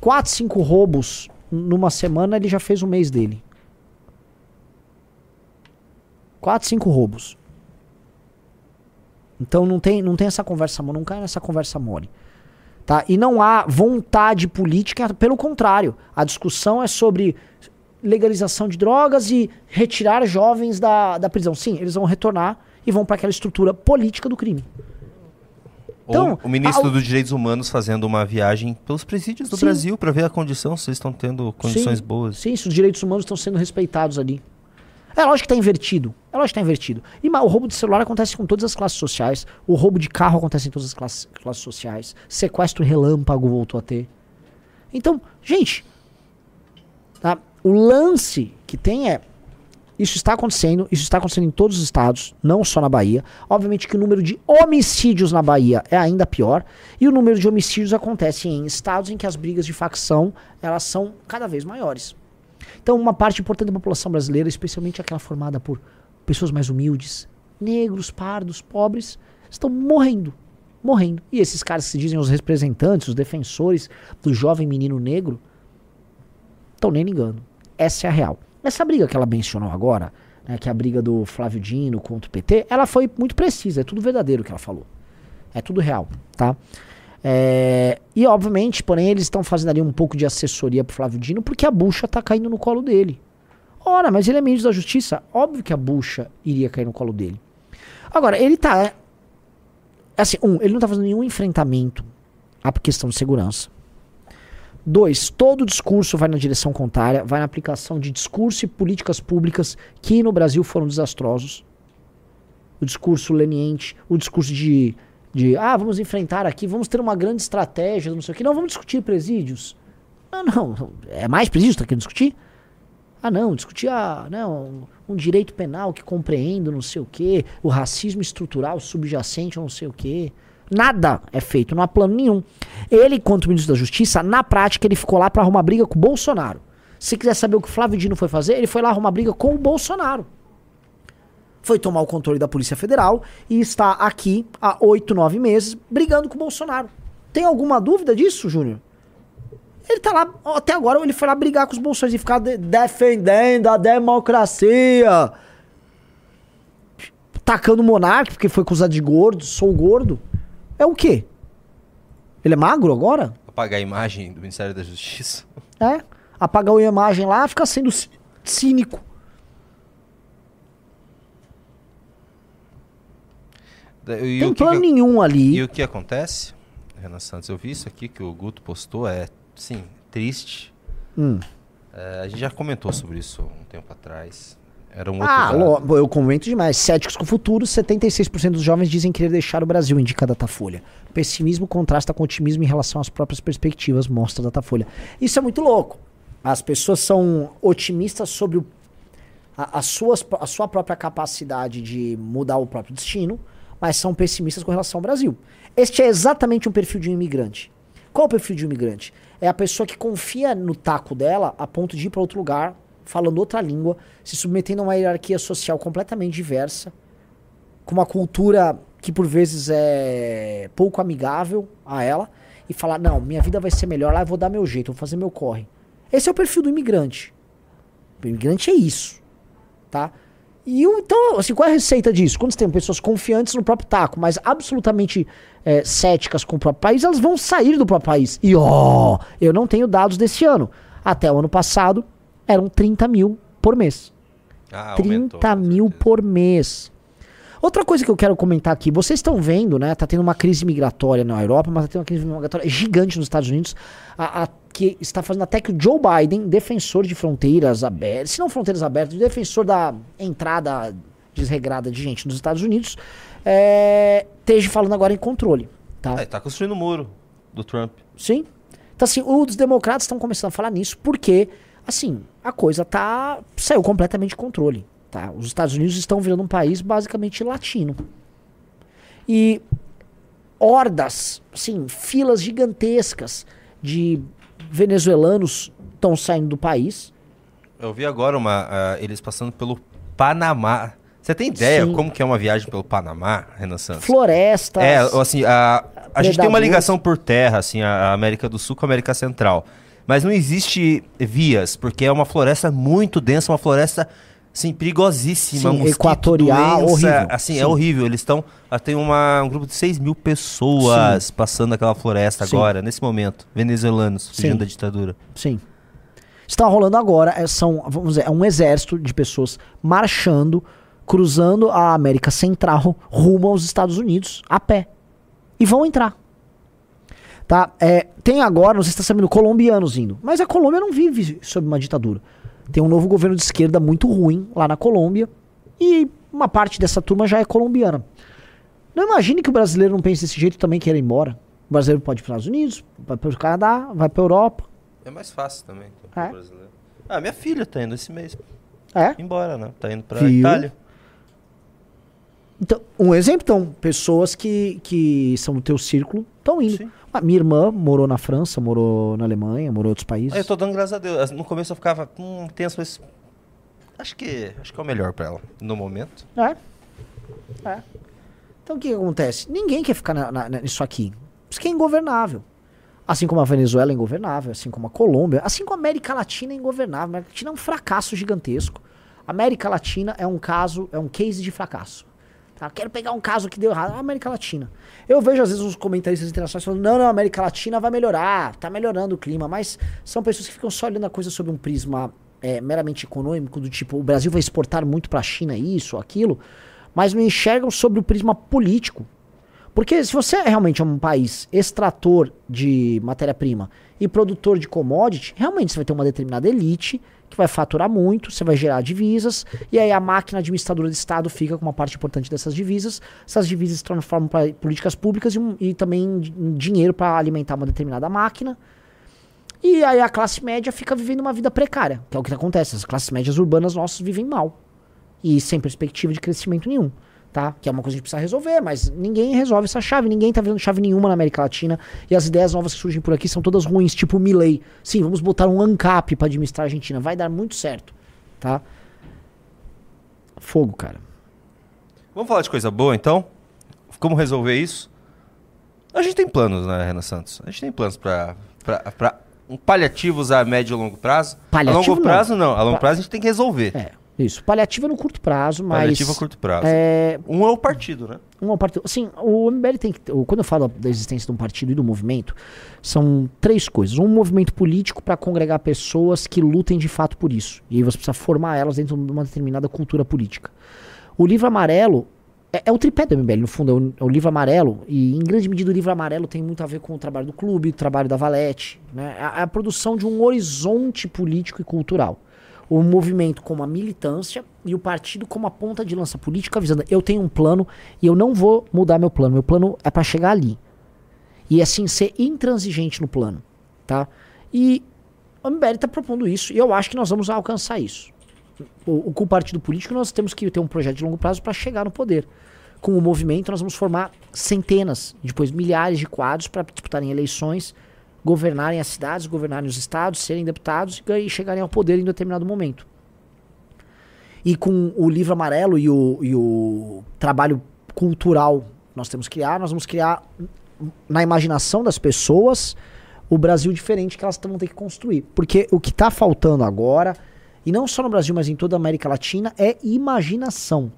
4, 5 roubos numa semana, ele já fez o mês dele. 4, 5 roubos. Então não tem, não tem essa conversa, não cai nessa conversa mole. Tá? E não há vontade política, pelo contrário, a discussão é sobre legalização de drogas e retirar jovens da, da prisão. Sim, eles vão retornar e vão para aquela estrutura política do crime. Então, o ministro a, dos Direitos Humanos fazendo uma viagem pelos presídios do sim. Brasil para ver a condição, se eles estão tendo condições sim, boas. Sim, se os direitos humanos estão sendo respeitados ali. É lógico que está invertido. É lógico que está invertido. E o roubo de celular acontece com todas as classes sociais. O roubo de carro acontece em todas as classes, classes sociais. Sequestro relâmpago voltou a ter. Então, gente, tá? o lance que tem é isso está acontecendo, isso está acontecendo em todos os estados, não só na Bahia. Obviamente que o número de homicídios na Bahia é ainda pior, e o número de homicídios acontece em estados em que as brigas de facção, elas são cada vez maiores. Então, uma parte importante da população brasileira, especialmente aquela formada por pessoas mais humildes, negros, pardos, pobres, estão morrendo. Morrendo. E esses caras que se dizem os representantes, os defensores do jovem menino negro, estão nem ligando. Essa é a real. Essa briga que ela mencionou agora, né, que é a briga do Flávio Dino contra o PT, ela foi muito precisa, é tudo verdadeiro que ela falou. É tudo real, tá? É, e obviamente, porém, eles estão fazendo ali um pouco de assessoria pro Flávio Dino porque a bucha tá caindo no colo dele. Ora, mas ele é ministro da Justiça, óbvio que a bucha iria cair no colo dele. Agora, ele tá. É, assim, um, ele não tá fazendo nenhum enfrentamento à questão de segurança. Dois, todo discurso vai na direção contrária, vai na aplicação de discurso e políticas públicas que no Brasil foram desastrosos. O discurso leniente, o discurso de, de ah, vamos enfrentar aqui, vamos ter uma grande estratégia, não sei o que. Não, vamos discutir presídios. Não, não, é mais presídios que tá querendo discutir? Ah, não, discutir ah, não, um direito penal que compreenda não sei o que, o racismo estrutural subjacente não sei o que. Nada é feito, não há plano nenhum. Ele, quanto ministro da Justiça, na prática, ele ficou lá para arrumar briga com o Bolsonaro. Se quiser saber o que Flávio Dino foi fazer, ele foi lá arrumar briga com o Bolsonaro. Foi tomar o controle da Polícia Federal e está aqui há oito, nove meses brigando com o Bolsonaro. Tem alguma dúvida disso, Júnior? Ele tá lá, até agora ele foi lá brigar com os bolsões e ficar de defendendo a democracia. Tacando o monarca, porque foi acusado de gordo, sou gordo. É o quê? Ele é magro agora? Apagar a imagem do Ministério da Justiça. É. Apagar a imagem lá, fica sendo cínico. E Tem plano que, nenhum ali. E o que acontece, Renan Santos? Eu vi isso aqui que o Guto postou, é, sim, triste. Hum. É, a gente já comentou sobre isso um tempo atrás. Era um ah, lo, eu comento demais. Céticos com o futuro, 76% dos jovens dizem querer deixar o Brasil, indica a Datafolha. Pessimismo contrasta com otimismo em relação às próprias perspectivas, mostra a Datafolha. Isso é muito louco. As pessoas são otimistas sobre o, a, a, suas, a sua própria capacidade de mudar o próprio destino, mas são pessimistas com relação ao Brasil. Este é exatamente um perfil de um imigrante. Qual é o perfil de um imigrante? É a pessoa que confia no taco dela a ponto de ir para outro lugar falando outra língua, se submetendo a uma hierarquia social completamente diversa, com uma cultura que por vezes é pouco amigável a ela, e falar: não, minha vida vai ser melhor lá, eu vou dar meu jeito, vou fazer meu corre. Esse é o perfil do imigrante. O imigrante é isso, tá? E então, assim, qual é a receita disso? Quando você tem pessoas confiantes no próprio taco, mas absolutamente é, céticas com o próprio país, elas vão sair do próprio país. E ó, eu não tenho dados desse ano. Até o ano passado, eram 30 mil por mês. Ah, 30 aumentou, mil por mês. Outra coisa que eu quero comentar aqui, vocês estão vendo, né? Tá tendo uma crise migratória na Europa, mas tá tendo uma crise migratória gigante nos Estados Unidos, a, a, que está fazendo até que o Joe Biden, defensor de fronteiras abertas, se não fronteiras abertas, defensor da entrada desregrada de gente nos Estados Unidos, é, esteja falando agora em controle. Tá? É, tá construindo o um muro do Trump. Sim. Então, assim, os democratas estão começando a falar nisso porque assim, a coisa tá saiu completamente de controle, tá? Os Estados Unidos estão virando um país basicamente latino. E hordas, assim, filas gigantescas de venezuelanos estão saindo do país. Eu vi agora uma, uh, eles passando pelo Panamá. Você tem ideia Sim. como que é uma viagem pelo Panamá, Renan Santos? Florestas. É, assim, a, a gente tem uma ligação por terra, assim, a América do Sul com a América Central. Mas não existe vias, porque é uma floresta muito densa, uma floresta assim, perigosíssima. Sim, equatorial, horrível. Assim, Sim. é horrível. Eles estão. ah, Tem uma, um grupo de 6 mil pessoas passando aquela floresta Sim. agora, nesse momento. Venezuelanos, fugindo Sim. da ditadura. Sim. Está rolando agora, é, são, vamos dizer, é um exército de pessoas marchando, cruzando a América Central rumo aos Estados Unidos a pé. E vão entrar. Tá? É, tem agora, não sei se está sabendo, colombianos indo. Mas a Colômbia não vive sob uma ditadura. Tem um novo governo de esquerda muito ruim lá na Colômbia. E uma parte dessa turma já é colombiana. Não imagine que o brasileiro não pense desse jeito e também queira ir embora. O brasileiro pode ir para os Estados Unidos, vai para o Canadá, vai para a Europa. É mais fácil também. É. brasileiro. Ah, minha filha tá indo esse mês. É? Embora, né? Tá indo Viu? Itália. Então, um exemplo, então, pessoas que, que são do teu círculo estão indo. Sim. A minha irmã morou na França, morou na Alemanha, morou em outros países. Aí eu tô dando graças a Deus. No começo eu ficava hum, tenso, mas. Acho que, acho que é o melhor pra ela, no momento. É. É. Então o que, que acontece? Ninguém quer ficar na- na- nisso aqui. Isso aqui é ingovernável. Assim como a Venezuela é ingovernável, assim como a Colômbia, assim como a América Latina é ingovernável. A América Latina é um fracasso gigantesco. A América Latina é um caso, é um case de fracasso. Tá? Quero pegar um caso que deu errado. A América Latina. Eu vejo às vezes os comentaristas internacionais falando: não, não, a América Latina vai melhorar, tá melhorando o clima, mas são pessoas que ficam só olhando a coisa sob um prisma é, meramente econômico, do tipo, o Brasil vai exportar muito pra China isso, aquilo, mas não enxergam sobre o prisma político. Porque se você é realmente um país extrator de matéria-prima e produtor de commodity, realmente você vai ter uma determinada elite que vai faturar muito, você vai gerar divisas, e aí a máquina administradora do Estado fica com uma parte importante dessas divisas. Essas divisas se transformam para políticas públicas e, e também dinheiro para alimentar uma determinada máquina. E aí a classe média fica vivendo uma vida precária, que é o que acontece. As classes médias urbanas nossas vivem mal. E sem perspectiva de crescimento nenhum. Tá? Que é uma coisa que a gente precisa resolver, mas ninguém resolve essa chave, ninguém tá vendo chave nenhuma na América Latina. E as ideias novas que surgem por aqui são todas ruins, tipo o Milley. Sim, vamos botar um ANCAP para administrar a Argentina, vai dar muito certo, tá? Fogo, cara. Vamos falar de coisa boa então? Como resolver isso? A gente tem planos, né, Renan Santos? A gente tem planos um paliativos a médio e longo prazo. Paliativo, a longo prazo não. A longo prazo a gente tem que resolver. É, isso. Paliativo é no curto prazo, mas. Paliativo a curto prazo. É, Um é o partido, né? um partido. Assim, o MBL tem que. o- Quando eu falo da existência de um partido e do movimento, são três coisas. Um movimento político para congregar pessoas que lutem de fato por isso. E aí você precisa formar elas dentro de uma determinada cultura política. O livro amarelo. É, é o tripé do MBL, no fundo, é o, é o livro amarelo, e em grande medida o livro amarelo tem muito a ver com o trabalho do clube, o trabalho da Valete, né? a, a produção de um horizonte político e cultural. O movimento como a militância e o partido como a ponta de lança política, avisando: eu tenho um plano e eu não vou mudar meu plano, meu plano é para chegar ali. E assim, ser intransigente no plano. tá? E o MBL está propondo isso e eu acho que nós vamos alcançar isso. O, com o partido político, nós temos que ter um projeto de longo prazo para chegar no poder. Com o movimento, nós vamos formar centenas, depois milhares de quadros para disputarem eleições, governarem as cidades, governarem os estados, serem deputados e chegarem ao poder em determinado momento. E com o livro amarelo e o, e o trabalho cultural que nós temos que criar, nós vamos criar na imaginação das pessoas o Brasil diferente que elas vão ter que construir. Porque o que está faltando agora, e não só no Brasil, mas em toda a América Latina, é imaginação.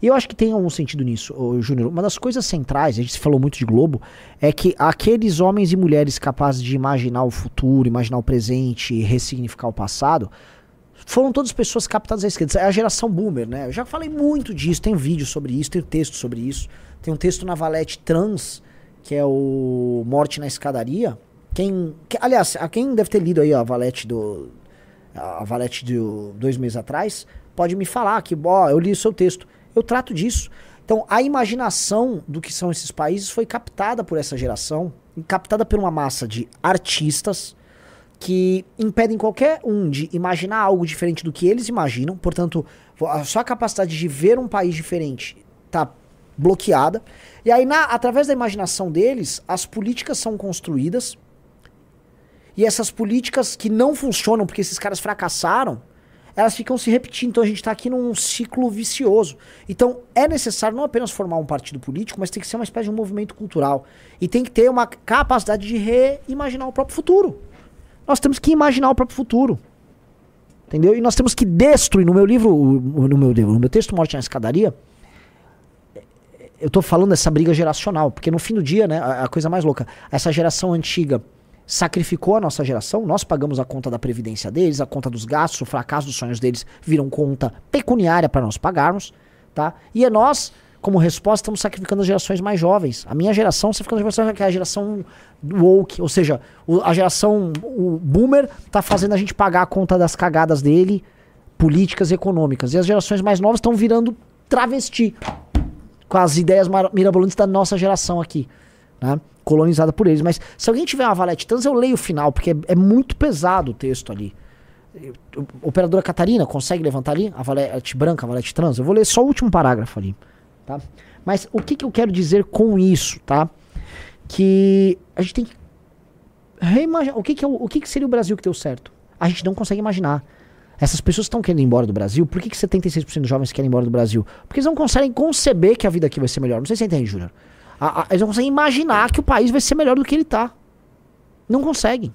E eu acho que tem algum sentido nisso, Júnior. Uma das coisas centrais, a gente falou muito de Globo, é que aqueles homens e mulheres capazes de imaginar o futuro, imaginar o presente ressignificar o passado, foram todas pessoas captadas à esquerda. É a geração boomer, né? Eu já falei muito disso, tem vídeo sobre isso, tem texto sobre isso. Tem um texto na Valete Trans, que é o Morte na Escadaria. Quem, que- aliás, a quem deve ter lido aí a Valete do a Valete de dois meses atrás, pode me falar que, ó, eu li o seu texto. Eu trato disso. Então, a imaginação do que são esses países foi captada por essa geração, captada por uma massa de artistas que impedem qualquer um de imaginar algo diferente do que eles imaginam. Portanto, a sua capacidade de ver um país diferente tá bloqueada. E aí, na- através da imaginação deles, as políticas são construídas. E essas políticas que não funcionam porque esses caras fracassaram, elas ficam se repetindo. Então a gente está aqui num ciclo vicioso. Então é necessário não apenas formar um partido político, mas tem que ser uma espécie de um movimento cultural. E tem que ter uma capacidade de reimaginar o próprio futuro. Nós temos que imaginar o próprio futuro. Entendeu? E nós temos que destruir. No meu livro, no meu, no meu texto Morte na Escadaria, eu tô falando dessa briga geracional, porque no fim do dia, né, a, a coisa mais louca, essa geração antiga sacrificou a nossa geração, nós pagamos a conta da previdência deles, a conta dos gastos, o fracasso dos sonhos deles viram conta pecuniária para nós pagarmos, tá? E é nós, como resposta, estamos sacrificando as gerações mais jovens. A minha geração sacrificando as gerações que é a geração woke, ou seja, o, a geração o boomer tá fazendo a gente pagar a conta das cagadas dele, políticas e econômicas. E as gerações mais novas estão virando travesti com as ideias mirabolantes da nossa geração aqui, né? Colonizada por eles. Mas se alguém tiver uma valete trans, eu leio o final, porque é, é muito pesado o texto ali. Operadora Catarina, consegue levantar ali a valete branca, a valete trans? Eu vou ler só o último parágrafo ali, tá? Mas o que, que eu quero dizer com isso, tá? Que a gente tem que reimaginar. O, que, que, é o, o que, que seria o Brasil que deu certo? A gente não consegue imaginar. Essas pessoas estão querendo ir embora do Brasil. Por que, que 76% dos jovens querem ir embora do Brasil? Porque eles não conseguem conceber que a vida aqui vai ser melhor. Não sei se você entende, Júnior. Eles não conseguem imaginar que o país vai ser melhor do que ele está. Não conseguem.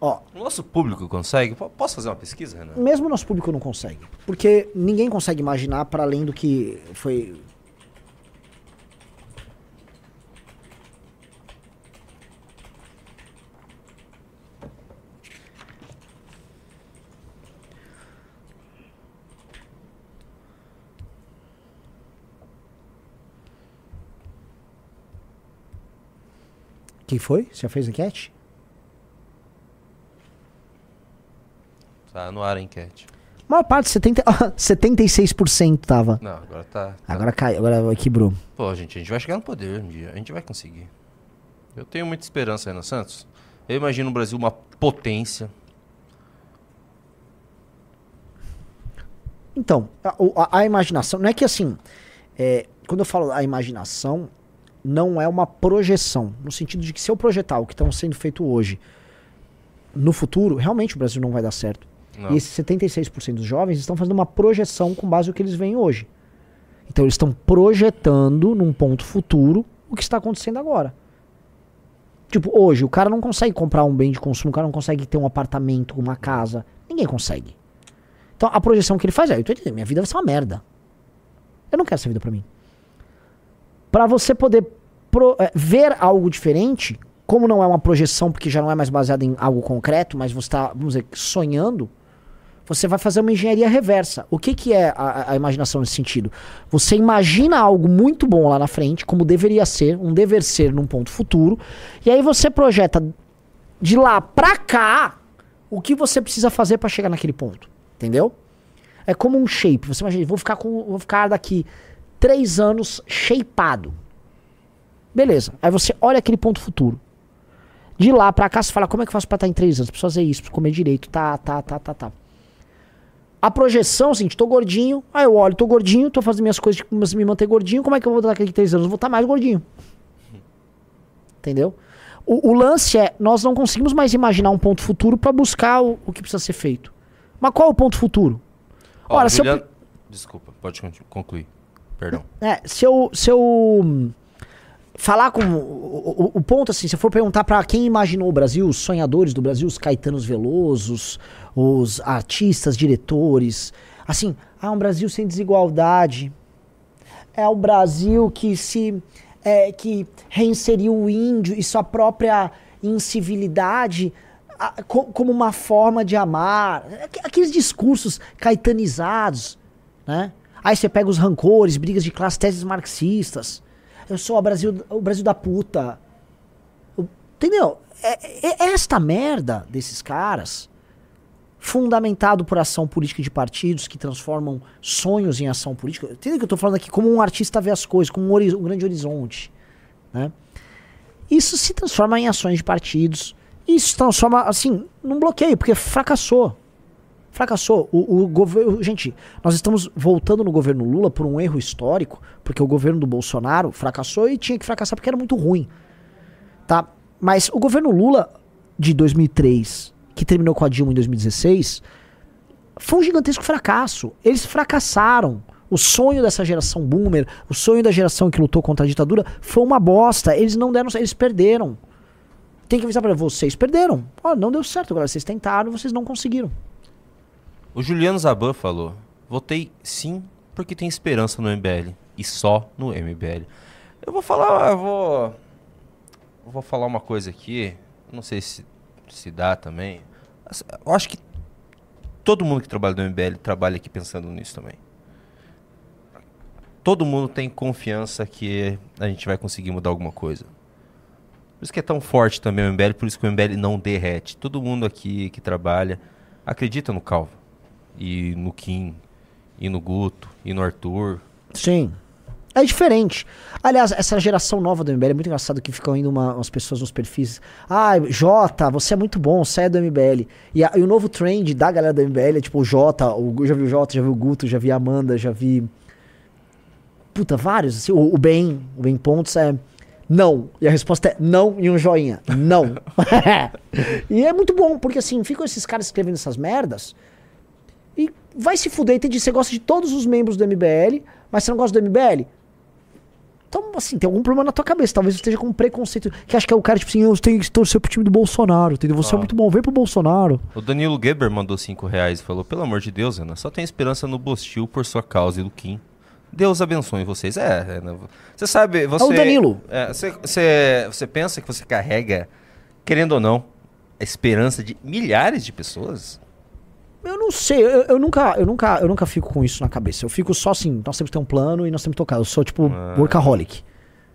Ó, o nosso público consegue? Posso fazer uma pesquisa, Renan? Mesmo o nosso público não consegue. Porque ninguém consegue imaginar para além do que foi Quem foi? Você já fez enquete? Tá no ar a enquete. A maior parte, 70, 76% tava. Não, agora tá, tá. Agora cai, agora quebrou. Pô, gente, a gente vai chegar no poder um dia. A gente vai conseguir. Eu tenho muita esperança, Renan Santos. Eu imagino o Brasil uma potência. Então, a, a, a imaginação, não é que assim, é, quando eu falo a imaginação, não é uma projeção, no sentido de que se eu projetar o que está sendo feito hoje no futuro, realmente o Brasil não vai dar certo. Não. E esses 76% dos jovens estão fazendo uma projeção com base no que eles veem hoje. Então eles estão projetando num ponto futuro o que está acontecendo agora. Tipo, hoje o cara não consegue comprar um bem de consumo, o cara não consegue ter um apartamento, uma casa. Ninguém consegue. Então a projeção que ele faz é, eu tô entendendo, minha vida vai ser uma merda. Eu não quero essa vida pra mim para você poder pro, é, ver algo diferente, como não é uma projeção, porque já não é mais baseado em algo concreto, mas você está, vamos dizer, sonhando, você vai fazer uma engenharia reversa. O que, que é a, a, imaginação nesse sentido? Você imagina algo muito bom lá na frente, como deveria ser, um dever ser num ponto futuro, e aí você projeta de lá pra cá o que você precisa fazer para chegar naquele ponto. Entendeu? É como um shape. Você imagina, vou ficar com, vou ficar daqui três anos shapeado. Beleza. Aí você olha aquele ponto futuro. De lá pra cá, você fala, como é que eu faço pra estar em três anos? Preciso fazer isso, preciso comer direito, tá, tá, tá, tá, tá. A projeção, assim, tô gordinho, aí eu olho, tô gordinho, tô fazendo minhas coisas de me manter gordinho, como é que eu vou dar aqui três anos? Eu vou estar mais gordinho. Entendeu? O, o, lance é, nós não conseguimos mais imaginar um ponto futuro para buscar o, o, que precisa ser feito. Mas qual é o ponto futuro? Ora, Juliano... eu... Desculpa, pode concluir. Perdão. É, se eu, se eu falar com o, o, o, ponto assim, se eu for perguntar para quem imaginou o Brasil, os sonhadores do Brasil, os Caetanos Velosos, os artistas, diretores, assim, ah, um Brasil sem desigualdade. É o Brasil que se é, que reinseriu o índio e sua própria incivilidade a, co, como uma forma de amar. Aqueles discursos caetanizados, né? Aí você pega os rancores, brigas de classe, teses marxistas. Eu sou o Brasil, o Brasil da puta. Entendeu? É, é, é esta merda desses caras, fundamentado por ação política de partidos que transformam sonhos em ação política. Entendeu que eu tô falando aqui como um artista vê as coisas, como um, um grande horizonte. Né? Isso se transforma em ações de partidos. Isso transforma, assim, num bloqueio, porque fracassou. Fracassou. O, o governo. Gente, nós estamos voltando no governo Lula por um erro histórico, porque o governo do Bolsonaro fracassou e tinha que fracassar porque era muito ruim. Tá? Mas o governo Lula de 2003, que terminou com a Dilma em 2016, foi um gigantesco fracasso. Eles fracassaram. O sonho dessa geração boomer, o sonho da geração que lutou contra a ditadura, foi uma bosta. Eles não deram, eles perderam. tem que avisar para vocês perderam. Ó, não deu certo agora, vocês tentaram, vocês não conseguiram. O Juliano Zaban falou: "Votei sim porque tem esperança no MBL e só no MBL". Eu vou falar, eu vou eu vou falar uma coisa aqui, não sei se se dá também. Eu acho que todo mundo que trabalha no MBL trabalha aqui pensando nisso também. Todo mundo tem confiança que a gente vai conseguir mudar alguma coisa. Por isso que é tão forte também o MBL, por isso que o MBL não derrete. Todo mundo aqui que trabalha acredita no Calvo. E no Kim, e no Guto, e no Arthur. Sim. É diferente. Aliás, essa geração nova do MBL é muito engraçado que ficam indo uma, umas pessoas nos perfis. Ah, Jota, você é muito bom, sai do MBL. E, a, e, o novo trend da galera do MBL é tipo o Jota, o, já vi o Jota, já vi o Guto, já vi a Amanda, já vi. Puta, vários. Assim, o, o Ben, o Ben Pontes é. Não. E a resposta é não e um joinha. Não. e é muito bom, porque assim, ficam esses caras escrevendo essas merdas vai se fuder. Entendi. Você gosta de todos os membros do MBL, mas você não gosta do MBL? Então, assim, tem algum problema na tua cabeça. Talvez você esteja com um preconceito. Que acha que é o cara, tipo assim, eu tenho que torcer pro time do Bolsonaro, entendeu? Você é muito bom, vem pro Bolsonaro. O Danilo Geber mandou 5 reais e falou: pelo amor de Deus, Ana, só tem esperança no Bostil por sua causa e do Kim. Deus abençoe vocês. É, é você sabe, você. É o Danilo. É, você, você, você pensa que você carrega, querendo ou não, a esperança de milhares de pessoas? Eu não sei, eu, eu, nunca, eu, nunca, eu nunca fico com isso na cabeça. Eu fico só assim, nós temos que ter um plano e nós temos que tocar. Eu sou tipo ah. workaholic.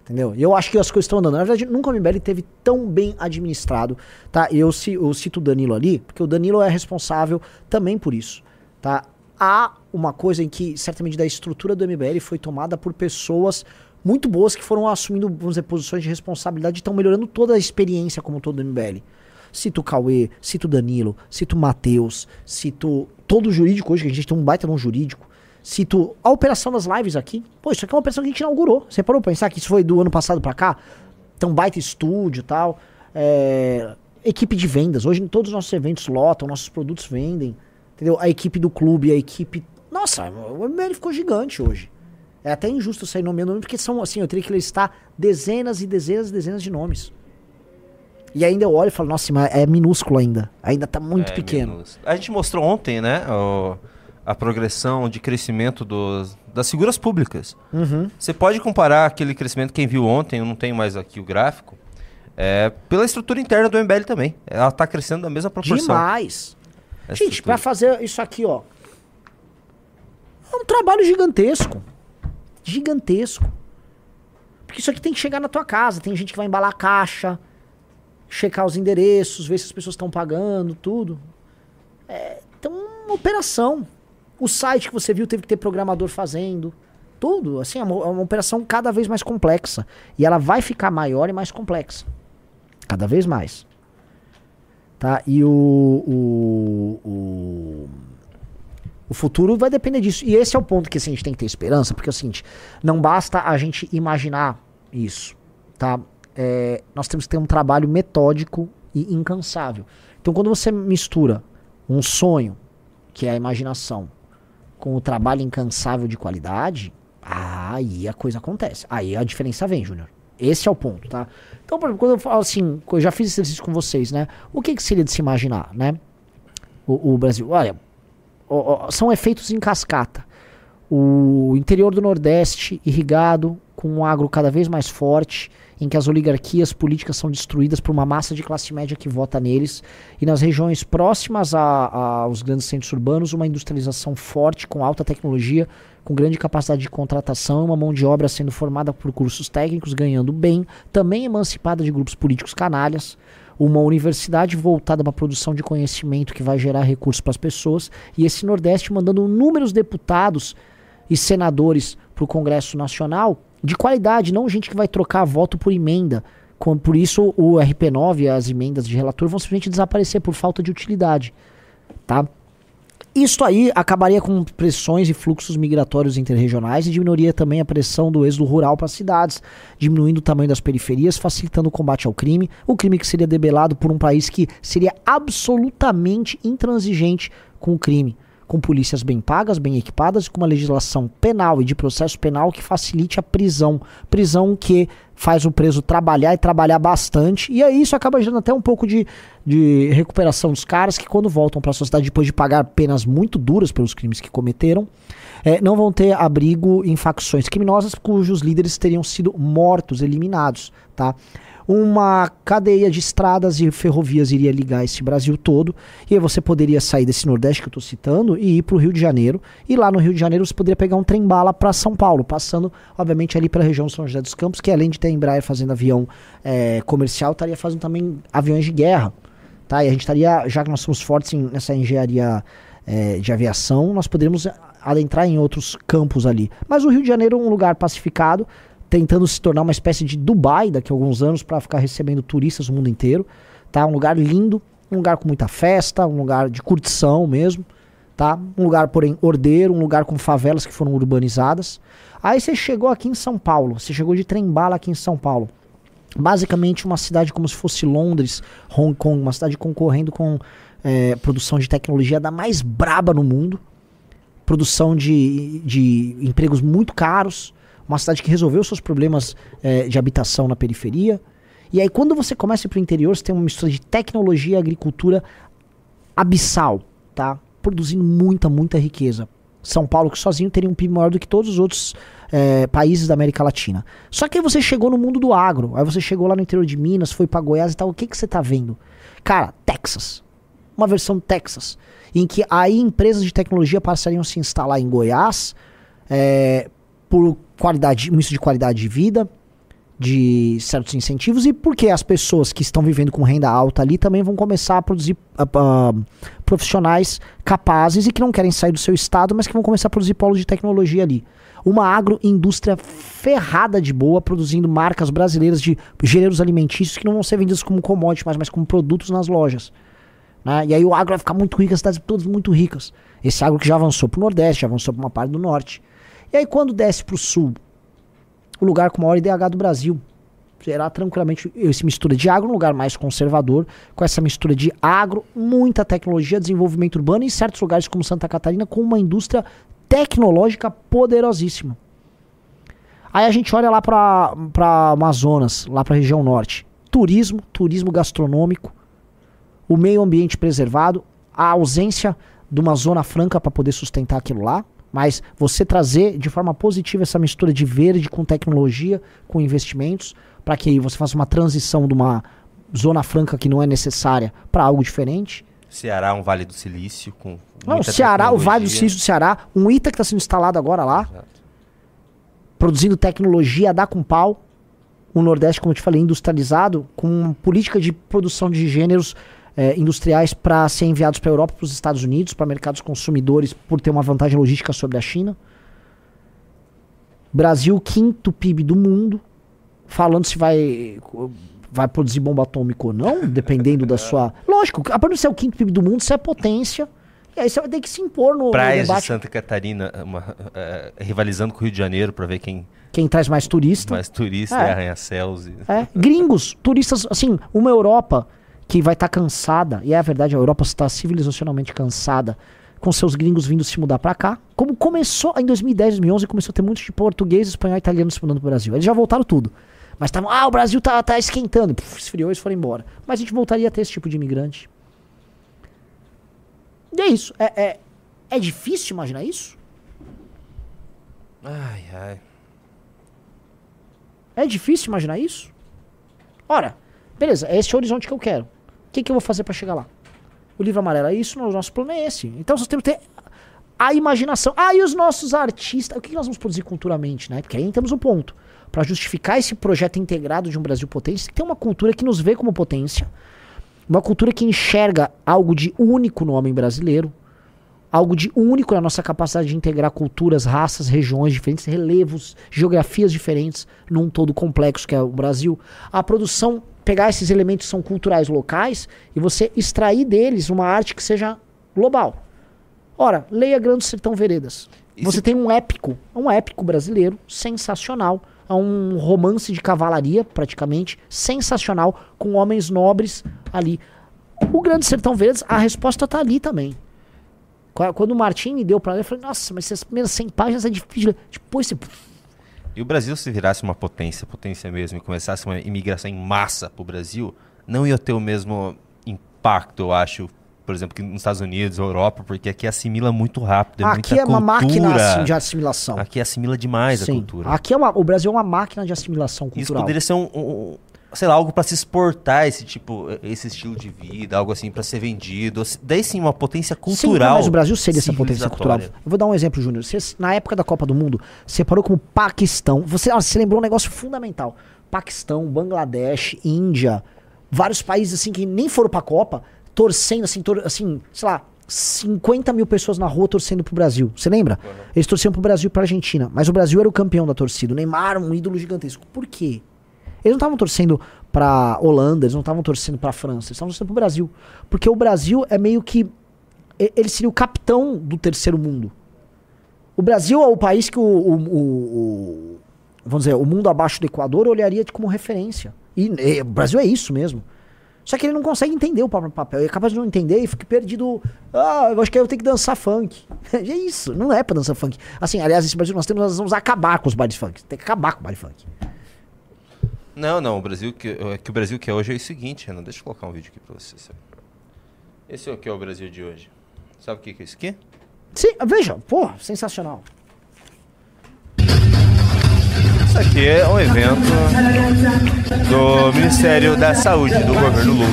Entendeu? E eu acho que as coisas estão andando. Na verdade, nunca o MBL teve tão bem administrado, tá? Eu, eu cito o Danilo ali, porque o Danilo é responsável também por isso, tá? Há uma coisa em que, certamente, da estrutura do MBL foi tomada por pessoas muito boas que foram assumindo, vamos dizer, posições de responsabilidade e estão melhorando toda a experiência como todo o MBL. Cito Cauê, cito Danilo, cito Matheus, cito todo o jurídico hoje, que a gente tem um baita num jurídico. Cito a operação das lives aqui. Pô, isso aqui é uma operação que a gente inaugurou. Você parou pra pensar que isso foi do ano passado pra cá? Tem um baita estúdio e tal. É, equipe de vendas. Hoje todos os nossos eventos lotam, nossos produtos vendem. Entendeu? A equipe do clube, a equipe. Nossa, o MBL ficou gigante hoje. É até injusto sair nomeando nome, porque são assim, eu teria que listar dezenas e dezenas e dezenas de nomes. E ainda eu olho e falo, nossa, mas é minúsculo ainda. Ainda tá muito é pequeno. Minúsculo. A gente mostrou ontem, né? O, a progressão de crescimento dos, das figuras públicas. Uhum. Você pode comparar aquele crescimento, quem viu ontem, eu não tenho mais aqui o gráfico, é, pela estrutura interna do MBL também. Ela tá crescendo da mesma proporção. Demais. Gente, para fazer isso aqui, ó. É um trabalho gigantesco. Gigantesco. Porque isso aqui tem que chegar na tua casa. Tem gente que vai embalar a caixa, checar os endereços, ver se as pessoas estão pagando, tudo. É, então, uma operação. O site que você viu teve que ter programador fazendo. Tudo. Assim, é uma, é uma operação cada vez mais complexa. E ela vai ficar maior e mais complexa. Cada vez mais. Tá? E o, o, o, o, futuro vai depender disso. E esse é o ponto que assim, a gente tem que ter esperança, porque é o seguinte, não basta a gente imaginar isso, tá? É, nós temos que ter um trabalho metódico e incansável. Então, quando você mistura um sonho, que é a imaginação, com o trabalho incansável de qualidade, aí a coisa acontece. Aí a diferença vem, Júnior. Esse é o ponto, tá? Então, por exemplo, quando eu falo assim, eu já fiz esse exercício com vocês, né? O que, que seria de se imaginar, né? O, o Brasil, olha, são efeitos em cascata. O interior do Nordeste irrigado, com um agro cada vez mais forte, em que as oligarquias políticas são destruídas por uma massa de classe média que vota neles, e nas regiões próximas a, a, aos grandes centros urbanos, uma industrialização forte, com alta tecnologia, com grande capacidade de contratação, uma mão de obra sendo formada por cursos técnicos, ganhando bem, também emancipada de grupos políticos canalhas, uma universidade voltada para a produção de conhecimento que vai gerar recursos para as pessoas, e esse Nordeste mandando inúmeros deputados e senadores para o Congresso Nacional de qualidade, não gente que vai trocar voto por emenda. Por isso o RP9 e as emendas de relator vão simplesmente desaparecer por falta de utilidade. Tá? Isso aí acabaria com pressões e fluxos migratórios interregionais e diminuiria também a pressão do êxodo rural para as cidades, diminuindo o tamanho das periferias, facilitando o combate ao crime, o crime que seria debelado por um país que seria absolutamente intransigente com o crime com polícias bem pagas, bem equipadas e com uma legislação penal e de processo penal que facilite a prisão. Prisão que faz o preso trabalhar e trabalhar bastante. E aí isso acaba gerando até um pouco de, de recuperação dos caras que, quando voltam para a sociedade depois de pagar penas muito duras pelos crimes que cometeram, é, não vão ter abrigo em facções criminosas cujos líderes teriam sido mortos, eliminados. Tá? Uma cadeia de estradas e ferrovias iria ligar esse Brasil todo. E aí você poderia sair desse Nordeste que eu estou citando e ir para o Rio de Janeiro. E lá no Rio de Janeiro você poderia pegar um trem-bala para São Paulo, passando, obviamente, ali pela região São José dos Campos, que além de ter a Embraer fazendo avião é, comercial, estaria fazendo também aviões de guerra. Tá? E a gente estaria, já que nós somos fortes em, nessa engenharia é, de aviação, nós poderíamos adentrar em outros campos ali. Mas o Rio de Janeiro é um lugar pacificado, tentando se tornar uma espécie de Dubai daqui a alguns anos para ficar recebendo turistas do mundo inteiro, tá? Um lugar lindo, um lugar com muita festa, um lugar de curtição mesmo, tá? Um lugar, porém, ordeiro, um lugar com favelas que foram urbanizadas. Aí você chegou aqui em São Paulo, você chegou de trem-bala aqui em São Paulo. Basicamente uma cidade como se fosse Londres, Hong Kong, uma cidade concorrendo com é, produção de tecnologia da mais braba no mundo, produção de, de empregos muito caros, uma cidade que resolveu seus problemas é, de habitação na periferia. E aí, quando você começa para o interior, você tem uma mistura de tecnologia e agricultura abissal, tá? Produzindo muita, muita riqueza. São Paulo, que sozinho teria um PIB maior do que todos os outros é, países da América Latina. Só que aí você chegou no mundo do agro, aí você chegou lá no interior de Minas, foi para Goiás e tal. O que, que você tá vendo? Cara, Texas. Uma versão Texas. Em que aí empresas de tecnologia passariam a se instalar em Goiás é, por qualidade, um de qualidade de vida, de certos incentivos e porque as pessoas que estão vivendo com renda alta ali também vão começar a produzir uh, uh, profissionais capazes e que não querem sair do seu estado, mas que vão começar a produzir polos de tecnologia ali. Uma agroindústria ferrada de boa, produzindo marcas brasileiras de gêneros alimentícios que não vão ser vendidos como commodity, mas, mas como produtos nas lojas. Né? E aí o agro vai ficar muito rico, as cidades todas muito ricas. Esse agro que já avançou para o Nordeste, já avançou para uma parte do Norte. E aí quando desce para o Sul, o lugar com maior IDH do Brasil, será tranquilamente esse mistura de agro, um lugar mais conservador, com essa mistura de agro, muita tecnologia, desenvolvimento urbano em certos lugares como Santa Catarina com uma indústria tecnológica poderosíssima. Aí a gente olha lá para Amazonas, lá para a região norte. Turismo, turismo gastronômico, o meio ambiente preservado, a ausência de uma zona franca para poder sustentar aquilo lá. Mas você trazer de forma positiva essa mistura de verde com tecnologia, com investimentos, para que você faça uma transição de uma zona franca que não é necessária para algo diferente. Ceará, um Vale do Silício com. Não, Ceará, o Vale do Silício do Ceará, um ITA que está sendo instalado agora lá, Exato. produzindo tecnologia, dá com pau. O Nordeste, como eu te falei, industrializado, com política de produção de gêneros é, industriais para ser enviados para a Europa, para os Estados Unidos, para mercados consumidores, por ter uma vantagem logística sobre a China. Brasil, quinto PIB do mundo, falando se vai vai produzir bomba atômica ou não, dependendo da sua. Lógico, a de ser o quinto PIB do mundo, você é potência. E aí você vai ter que se impor no, Praias no de Santa Catarina, uma, uh, rivalizando com o Rio de Janeiro para ver quem. Quem traz mais turista. Mais turista é. arranha-céus. E... É. Gringos, turistas, assim, uma Europa que vai estar tá cansada, e é a verdade, a Europa está civilizacionalmente cansada com seus gringos vindo se mudar para cá. Como começou em 2010, 2011, começou a ter muitos de português, espanhol e italiano se mudando pro Brasil. Eles já voltaram tudo. Mas estavam, ah, o Brasil tá, tá esquentando. Puf, esfriou eles foram embora. Mas a gente voltaria a ter esse tipo de imigrante. E é isso. É, é, é difícil imaginar isso? Ai, ai. É difícil imaginar isso? Ora, beleza, é esse o horizonte que eu quero que, que eu vou fazer para chegar lá? O livro amarelo é isso, o nosso plano é esse. Então nós temos que ter a imaginação. Ah, e os nossos artistas? O que, que nós vamos produzir culturalmente, né? Porque aí temos um ponto. Para justificar esse projeto integrado de um Brasil potência, tem uma cultura que nos vê como potência. Uma cultura que enxerga algo de único no homem brasileiro. Algo de único na nossa capacidade de integrar culturas, raças, regiões diferentes, relevos, geografias diferentes num todo complexo que é o Brasil. A produção pegar esses elementos que são culturais locais e você extrair deles uma arte que seja global. Ora, leia Grande Sertão Veredas. Você tem um épico, um épico brasileiro sensacional. É um romance de cavalaria, praticamente, sensacional, com homens nobres ali. O Grande Sertão Veredas, a resposta está ali também. Quando o Martin me deu para ler, eu falei, nossa, mas essas primeiras 100 páginas é difícil. Depois você E o Brasil, se virasse uma potência, potência mesmo, e começasse uma imigração em massa para o Brasil, não ia ter o mesmo impacto, eu acho, por exemplo, que nos Estados Unidos, Europa, porque aqui assimila muito rápido. É aqui é uma máquina assim, de assimilação. Aqui assimila demais Sim. a cultura. Aqui é uma, o Brasil é uma máquina de assimilação cultural. Isso poderia ser um, um sei lá, algo para se exportar esse tipo, esse estilo de vida, algo assim para ser vendido. Daí sim, uma potência cultural. Sim, mas o Brasil seria essa potência cultural. Eu vou dar um exemplo, Júnior. Você, na época da Copa do Mundo, separou como Paquistão. Você, você lembrou um negócio fundamental. Paquistão, Bangladesh, Índia, vários países assim que nem foram pra Copa, torcendo, assim, tor assim, sei lá, 50 mil pessoas na rua torcendo pro Brasil. Você lembra? Uhum. Eles torciam pro Brasil e pra Argentina. Mas o Brasil era o campeão da torcida. O Neymar, um ídolo gigantesco. Por quê? Eles não estavam torcendo pra Holanda, eles não estavam torcendo pra França, eles estavam torcendo pro Brasil. Porque o Brasil é meio que. Ele seria o capitão do terceiro mundo. O Brasil é o país que o, o, o, o vamos dizer, o mundo abaixo do Equador olharia como referência. E, e o Brasil é isso mesmo. Só que ele não consegue entender o próprio papel. Ele é capaz de não entender e fica perdido. Ah, eu acho que eu tenho que dançar funk. é isso, não é pra dançar funk. Assim, aliás, esse Brasil nós temos, nós vamos acabar com os bailes funk. Tem que acabar com o baile funk. Não, não, o Brasil que, é que o Brasil que é hoje é o seguinte, Renan, deixa eu colocar um vídeo aqui pra você. Sabe? Esse é o que é o Brasil de hoje. Sabe o que é isso aqui? Sim, veja, pô, sensacional. Isso aqui é um evento do Ministério da Saúde do governo Lula.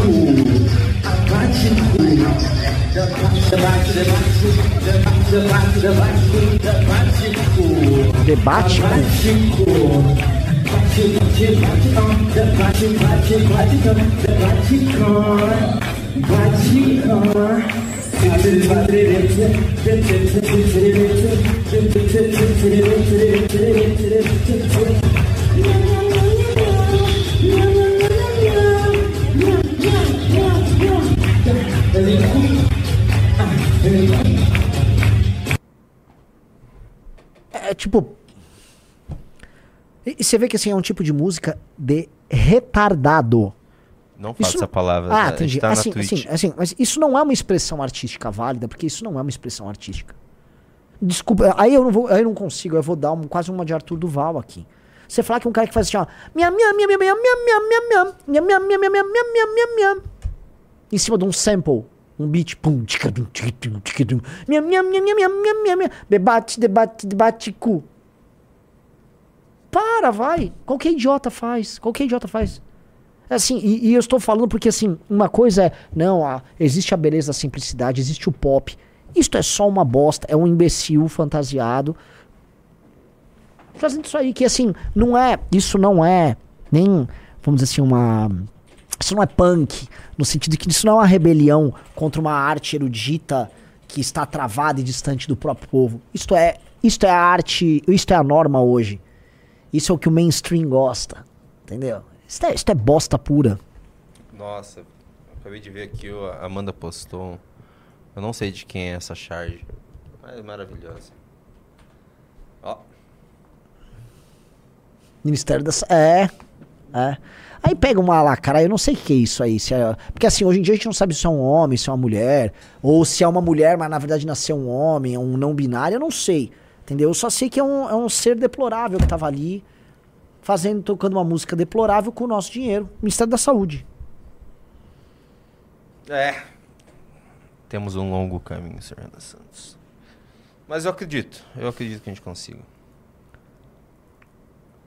Debate? bate, bate com, bate, bate, bate com, bate com, bate com. É tipo e você vê que assim é um tipo de música de retardado. Não fala essa palavra. Ah, né? entendi. Tá assim, assim, assim, mas isso não é uma expressão artística válida, porque isso não é uma expressão artística. Desculpa, aí eu não vou, aí eu não consigo, eu vou dar um, quase uma de Arthur Duval aqui. Você falar que um cara que faz assim, ó, minha minha minha minha minha minha minha minha minha minha minha minha minha minha minha em cima de um sample, um beat, pum, ticadum, ticadum, ticadum, minha minha minha minha minha minha minha debate, debate, debate cu. Para, vai. Qualquer idiota faz. Qualquer idiota faz. Assim, e, e, eu estou falando porque, assim, uma coisa é, não, ah, existe a beleza da simplicidade, existe o pop. Isto é só uma bosta, é um imbecil fantasiado. Fazendo isso aí, que assim, não é, isso não é nem, vamos dizer assim, uma. Isso não é punk, no sentido que isso não é uma rebelião contra uma arte erudita que está travada e distante do próprio povo. Isto é, isto é a arte, isto é a norma hoje. Isso é o que o mainstream gosta. Entendeu? Isso é, isso é bosta pura. Nossa, acabei de ver aqui, a Amanda postou. Eu não sei de quem é essa charge, mas é maravilhosa. Ó. Ministério da. É. É. Aí pega uma lá, cara, eu não sei o que é isso aí. É, porque assim, hoje em dia a gente não sabe se é um homem, se é uma mulher, ou se é uma mulher, mas na verdade nasceu um homem, um não binário, eu não sei. Entendeu? Eu só sei que é um, é um ser deplorável que tava ali, fazendo, tocando uma música deplorável com o nosso dinheiro. Ministério da Saúde. É. Temos um longo caminho, senhor Ana Santos. Mas eu acredito, eu acredito que a gente consiga.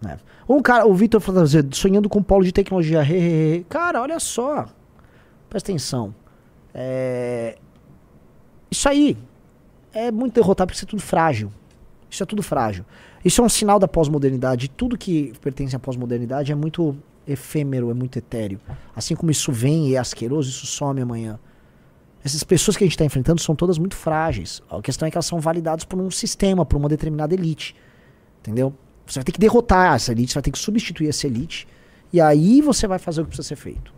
É. Um cara, o Vitor falou sonhando com um polo de tecnologia. He, he, he. Cara, olha só. Presta atenção. É... Isso aí é muito derrotado porque isso é tudo frágil. Isso é tudo frágil. Isso é um sinal da pós-modernidade. Tudo que pertence à pós-modernidade é muito efêmero, é muito etéreo. Assim como isso vem e é asqueroso, isso some amanhã. Essas pessoas que a gente está enfrentando são todas muito frágeis. A questão é que elas são validadas por um sistema, por uma determinada elite. Entendeu? Você vai ter que derrotar essa elite, você vai ter que substituir essa elite. E aí você vai fazer o que precisa ser feito.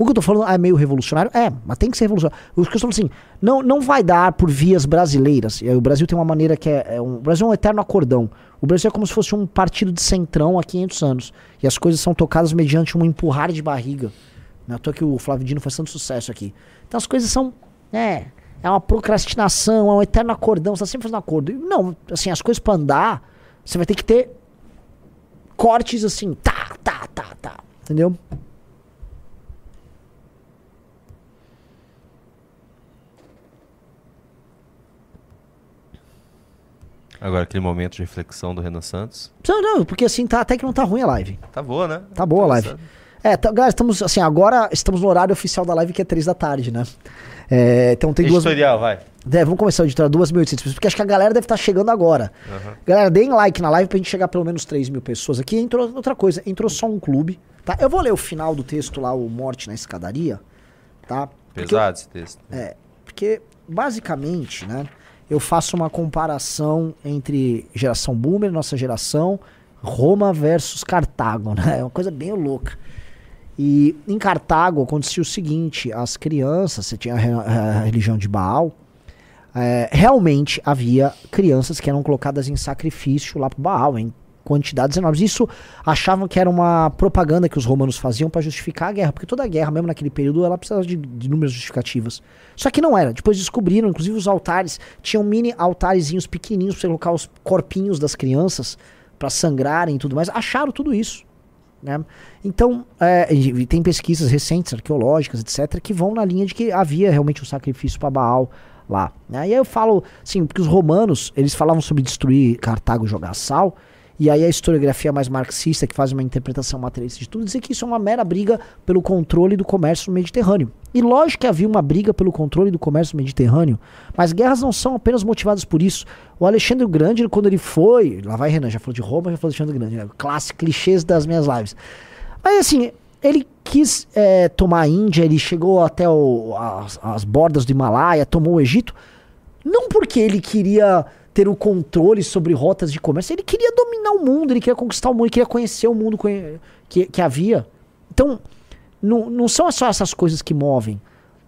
O que eu tô falando ah, é meio revolucionário? É, mas tem que ser revolucionário. O que eu estou assim, não, não vai dar por vias brasileiras. O Brasil tem uma maneira que é, é um, O Brasil é um eterno acordão. O Brasil é como se fosse um partido de centrão há 500 anos. E as coisas são tocadas mediante um empurrar de barriga. Não é à toa que o Flávio Dino faz tanto sucesso aqui. Então as coisas são. É. É uma procrastinação, é um eterno acordão. Você tá sempre fazendo acordo. Não, assim, as coisas para andar, você vai ter que ter cortes assim, tá, tá, tá, tá. Entendeu? Agora, aquele momento de reflexão do Renan Santos. Não, não, porque assim, tá, até que não tá ruim a live. Tá boa, né? Tá boa a live. É, tá, galera, estamos assim, agora estamos no horário oficial da live que é 3 da tarde, né? É, então tem duas. Editorial, vai. É, vamos começar a editar 2.800 pessoas, porque acho que a galera deve estar chegando agora. Uhum. Galera, deem like na live pra gente chegar a pelo menos 3 mil pessoas aqui. Entrou outra coisa, entrou só um clube, tá? Eu vou ler o final do texto lá, o Morte na Escadaria, tá? Porque Pesado esse texto. é, porque basicamente, né, eu faço uma comparação entre geração boomer, nossa geração, Roma versus Cartago, né? É uma coisa bem louca. E em Cartago acontecia o seguinte: as crianças, você tinha a, re- a religião de Baal, é, realmente havia crianças que eram colocadas em sacrifício lá pro Baal, em quantidades enormes. Isso achavam que era uma propaganda que os romanos faziam para justificar a guerra, porque toda guerra, mesmo naquele período, ela precisava de, de inúmeras justificativas. Só que não era. Depois descobriram, inclusive os altares, tinham mini altarezinhos pequenininhos para colocar os corpinhos das crianças para sangrarem e tudo mais. Acharam tudo isso. Né? Então, é, tem pesquisas recentes, arqueológicas, etc., que vão na linha de que havia realmente um sacrifício para Baal lá. Né? E aí eu falo, assim, porque os romanos, eles falavam sobre destruir Cartago e jogar sal, e aí a historiografia mais marxista, que faz uma interpretação materialista de tudo, dizer que isso é uma mera briga pelo controle do comércio no Mediterrâneo. E lógico que havia uma briga pelo controle do comércio no Mediterrâneo, mas guerras não são apenas motivadas por isso. O Alexandre Grande, quando ele foi, lá vai Renan, já falou de Roma, já falou de Alexandre Grande, né? clássico, clichês das minhas lives. Mas assim, ele quis é, tomar a Índia, ele chegou até o- as, as bordas do Himalaia, tomou o Egito, não porque ele queria ter o controle sobre rotas de comércio, ele queria dominar o mundo, ele queria conquistar o mundo, ele queria conhecer o mundo que, que havia. Então, não, não são só essas coisas que movem.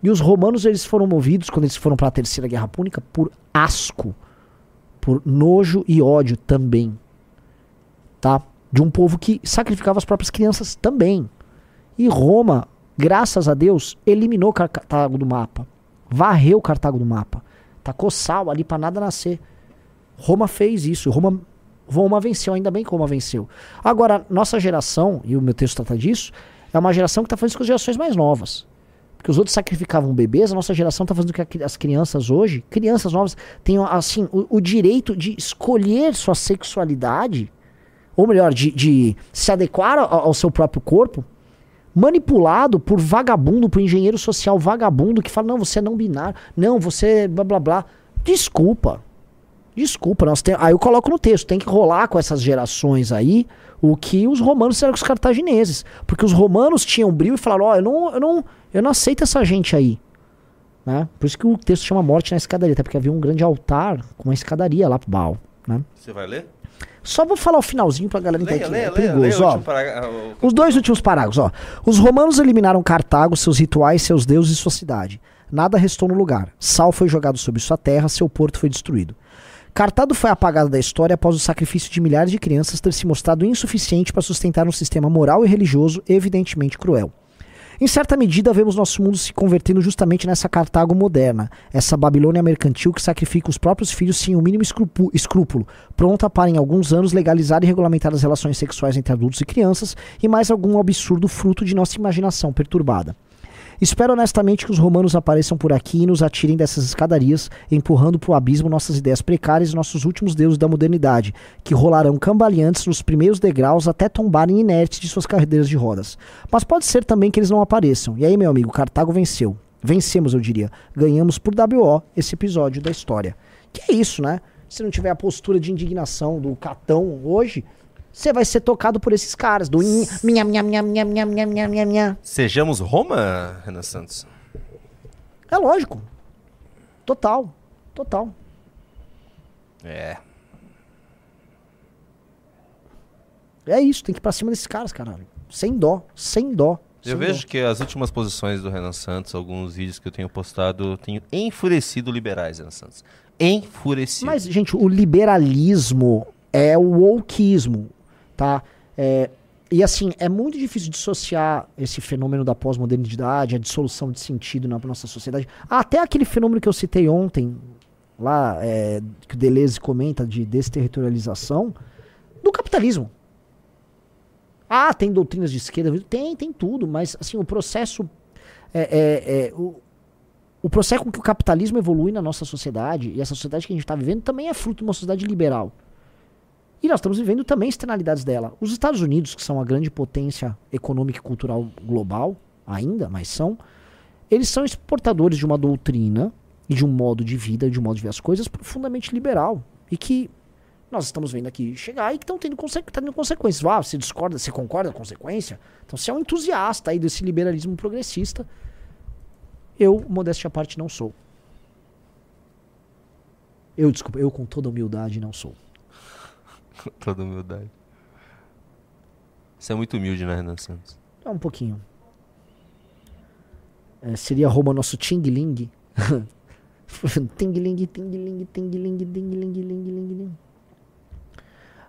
E os romanos, eles foram movidos, quando eles foram para a Terceira Guerra Púnica, por asco, por nojo e ódio também. Tá? De um povo que sacrificava as próprias crianças também. E Roma, graças a Deus, eliminou Cartago do mapa. Varreu Cartago do mapa. Tacou sal ali para nada nascer. Roma fez isso. Roma, Roma venceu, ainda bem que Roma venceu. Agora, nossa geração, e o meu texto trata disso, é uma geração que está fazendo isso com as gerações mais novas. Porque os outros sacrificavam bebês, a nossa geração está fazendo que as crianças hoje, crianças novas, tenham assim, o, o direito de escolher sua sexualidade, ou melhor, de, de se adequar ao, ao seu próprio corpo, manipulado por vagabundo, por engenheiro social vagabundo que fala, não, você é não binário, não, você blá blá blá. Desculpa. Desculpa, nós tem, aí eu coloco no texto, tem que rolar com essas gerações aí o que os romanos fizeram com os cartagineses. Porque os romanos tinham brilho e falaram, ó, eu, não, eu, não, eu não aceito essa gente aí. Né? Por isso que o texto chama morte na escadaria, até porque havia um grande altar com uma escadaria lá pro Baal. Né? Você vai ler? Só vou falar o finalzinho pra galera entender Leia, que leia, é perigoso, ó. o- Os dois últimos parágrafos, ó. Os romanos eliminaram Cartago, seus rituais, seus deuses e sua cidade. Nada restou no lugar. Sal foi jogado sobre sua terra, seu porto foi destruído. Cartago foi apagado da história após o sacrifício de milhares de crianças ter se mostrado insuficiente para sustentar um sistema moral e religioso evidentemente cruel. Em certa medida, vemos nosso mundo se convertendo justamente nessa Cartago moderna, essa Babilônia mercantil que sacrifica os próprios filhos sem o mínimo escrúpulo, pronta para em alguns anos legalizar e regulamentar as relações sexuais entre adultos e crianças e mais algum absurdo fruto de nossa imaginação perturbada. Espero honestamente que os romanos apareçam por aqui e nos atirem dessas escadarias, empurrando para o abismo nossas ideias precárias e nossos últimos deuses da modernidade, que rolarão cambaleantes nos primeiros degraus até tombarem inertes de suas cadeiras de rodas. Mas pode ser também que eles não apareçam. E aí, meu amigo, Cartago venceu. Vencemos, eu diria. Ganhamos por WO esse episódio da história. Que é isso, né? Se não tiver a postura de indignação do Catão hoje, você vai ser tocado por esses caras, do in- minha, minha, minha, minha, minha, minha, minha, minha, minha. Sejamos Roma, Renan Santos? É lógico. Total. Total. É. É isso, tem que ir pra cima desses caras, caralho. Sem dó, sem dó. Eu sem vejo dó. que as últimas posições do Renan Santos, alguns vídeos que eu tenho postado, tenho enfurecido liberais, Renan Santos. Enfurecido. Mas, gente, o liberalismo é o wokeismo, tá? É, e assim, é muito difícil dissociar esse fenômeno da pós-modernidade, a dissolução de sentido na nossa sociedade. Até aquele fenômeno que eu citei ontem, lá, é, que o Deleuze comenta de desterritorialização, do capitalismo. Ah, tem doutrinas de esquerda? Tem, tem tudo, mas assim, o processo. É, é, é, o, o processo com que o capitalismo evolui na nossa sociedade, e essa sociedade que a gente está vivendo, também é fruto de uma sociedade liberal. E nós estamos vivendo também externalidades dela. Os Estados Unidos, que são a grande potência econômica e cultural global, ainda, mas são, eles são exportadores de uma doutrina e de um modo de vida, de um modo de ver as coisas profundamente liberal. E que nós estamos vendo aqui chegar e que estão tendo, conse tá tendo consequências. Ah, você discorda, você concorda com a consequência? Então você é um entusiasta aí desse liberalismo progressista. Eu, modéstia à parte, não sou. Eu, desculpa, eu com toda humildade não sou. Com toda humildade. Você é muito humilde, né, Renan Santos? É um pouquinho. É, seria rouba nosso Ting Ling. ting Ling, Ting Ling, Ting Ling, Ting Ling, Ling, Ling, Ling.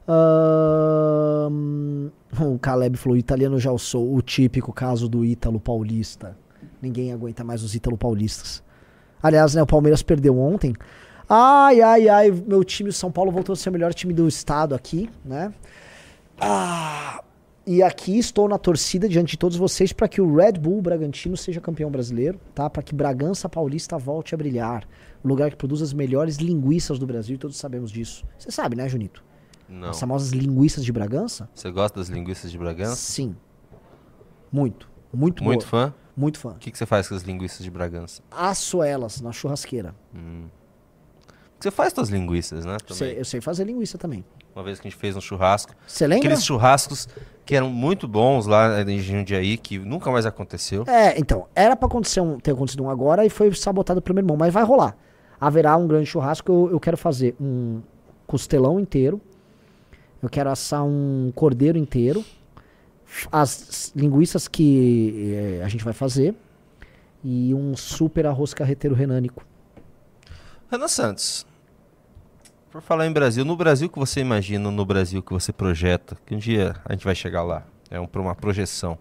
Um, o Caleb falou: italiano já sou o típico caso do Ítalo paulista. Ninguém aguenta mais os Ítalo paulistas. Aliás, né, o Palmeiras perdeu ontem. Ai, ai, ai, meu time, o São Paulo, voltou a ser o melhor time do estado aqui, né? Ah, e aqui estou na torcida diante de todos vocês para que o Red Bull Bragantino seja campeão brasileiro, tá? Para que Bragança Paulista volte a brilhar. O lugar que produz as melhores linguiças do Brasil, e todos sabemos disso. Você sabe, né, Junito? Não. As famosas linguiças de Bragança? Você gosta das linguiças de Bragança? Sim. Muito. Muito Muito boa. fã? Muito fã. O que, que você faz com as linguiças de Bragança? Asso elas na churrasqueira. Você faz suas linguiças, né? Sei- eu sei fazer linguiça também. Uma vez que a gente fez um churrasco. Você lembra? Aqueles churrascos que eram muito bons lá em Jundiaí, que nunca mais aconteceu. É, então, era pra acontecer um, ter acontecido um agora e foi sabotado pelo meu irmão, mas vai rolar. Haverá um grande churrasco, eu, eu quero fazer um costelão inteiro, eu quero assar um cordeiro inteiro, as linguiças que eh, a gente vai fazer e um super arroz carreteiro renânico. Renan Santos, por falar em Brasil, no Brasil que você imagina, no Brasil que você projeta, que um dia a gente vai chegar lá, é um, uma projeção.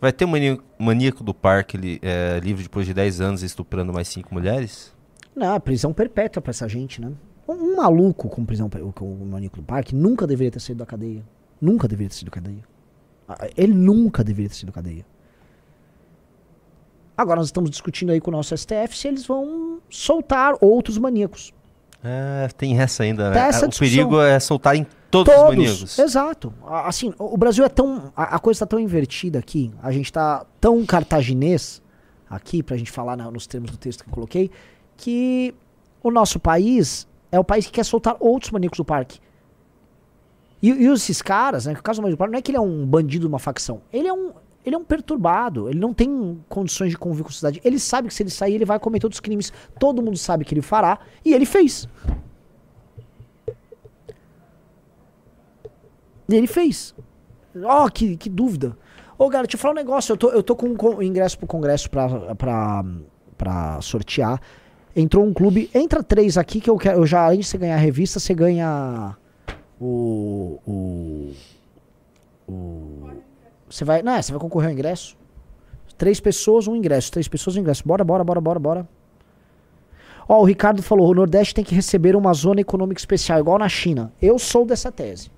Vai ter um maníaco, maníaco do parque li- é, livre depois de 10 anos estuprando mais 5 mulheres? Não, prisão perpétua pra essa gente, né? Um, um maluco com prisão com o maníaco do parque nunca deveria ter saído da cadeia. Nunca deveria ter saído da cadeia. Ele nunca deveria ter saído da cadeia. Agora nós estamos discutindo aí com o nosso STF se eles vão soltar outros maníacos. É, tem essa ainda, né? Essa o discussão. perigo é soltar em todos, os maníacos. Exato. A- Assim, o o Brasil é tão. A, a coisa está tão invertida aqui. A gente tá tão cartaginês aqui, pra gente falar na- nos termos do texto que eu coloquei, que o nosso país é o país que quer soltar outros maníacos do parque. E, e esses caras, né? O caso do maníaco do parque não é que ele é um bandido de uma facção. Ele é um. Ele é um perturbado, ele não tem condições de conviver com a sociedade. Ele sabe que se ele sair, ele vai cometer outros crimes. Todo mundo sabe que ele fará, e ele fez. E ele fez. Ó, que, que dúvida. Ô, galera, deixa eu falar um negócio. Eu tô, eu tô com um ingresso pro congresso pra, pra, pra sortear. Entrou um clube. Entra três aqui que eu quero. Eu já, além de você ganhar a revista, você ganha o. O. o você vai. Não, é, você vai concorrer ao ingresso. Três pessoas, um ingresso. Três pessoas, um ingresso. Bora, bora, bora, bora, bora. Ó, o Ricardo falou: o Nordeste tem que receber uma zona econômica especial, igual na China. Eu sou dessa tese.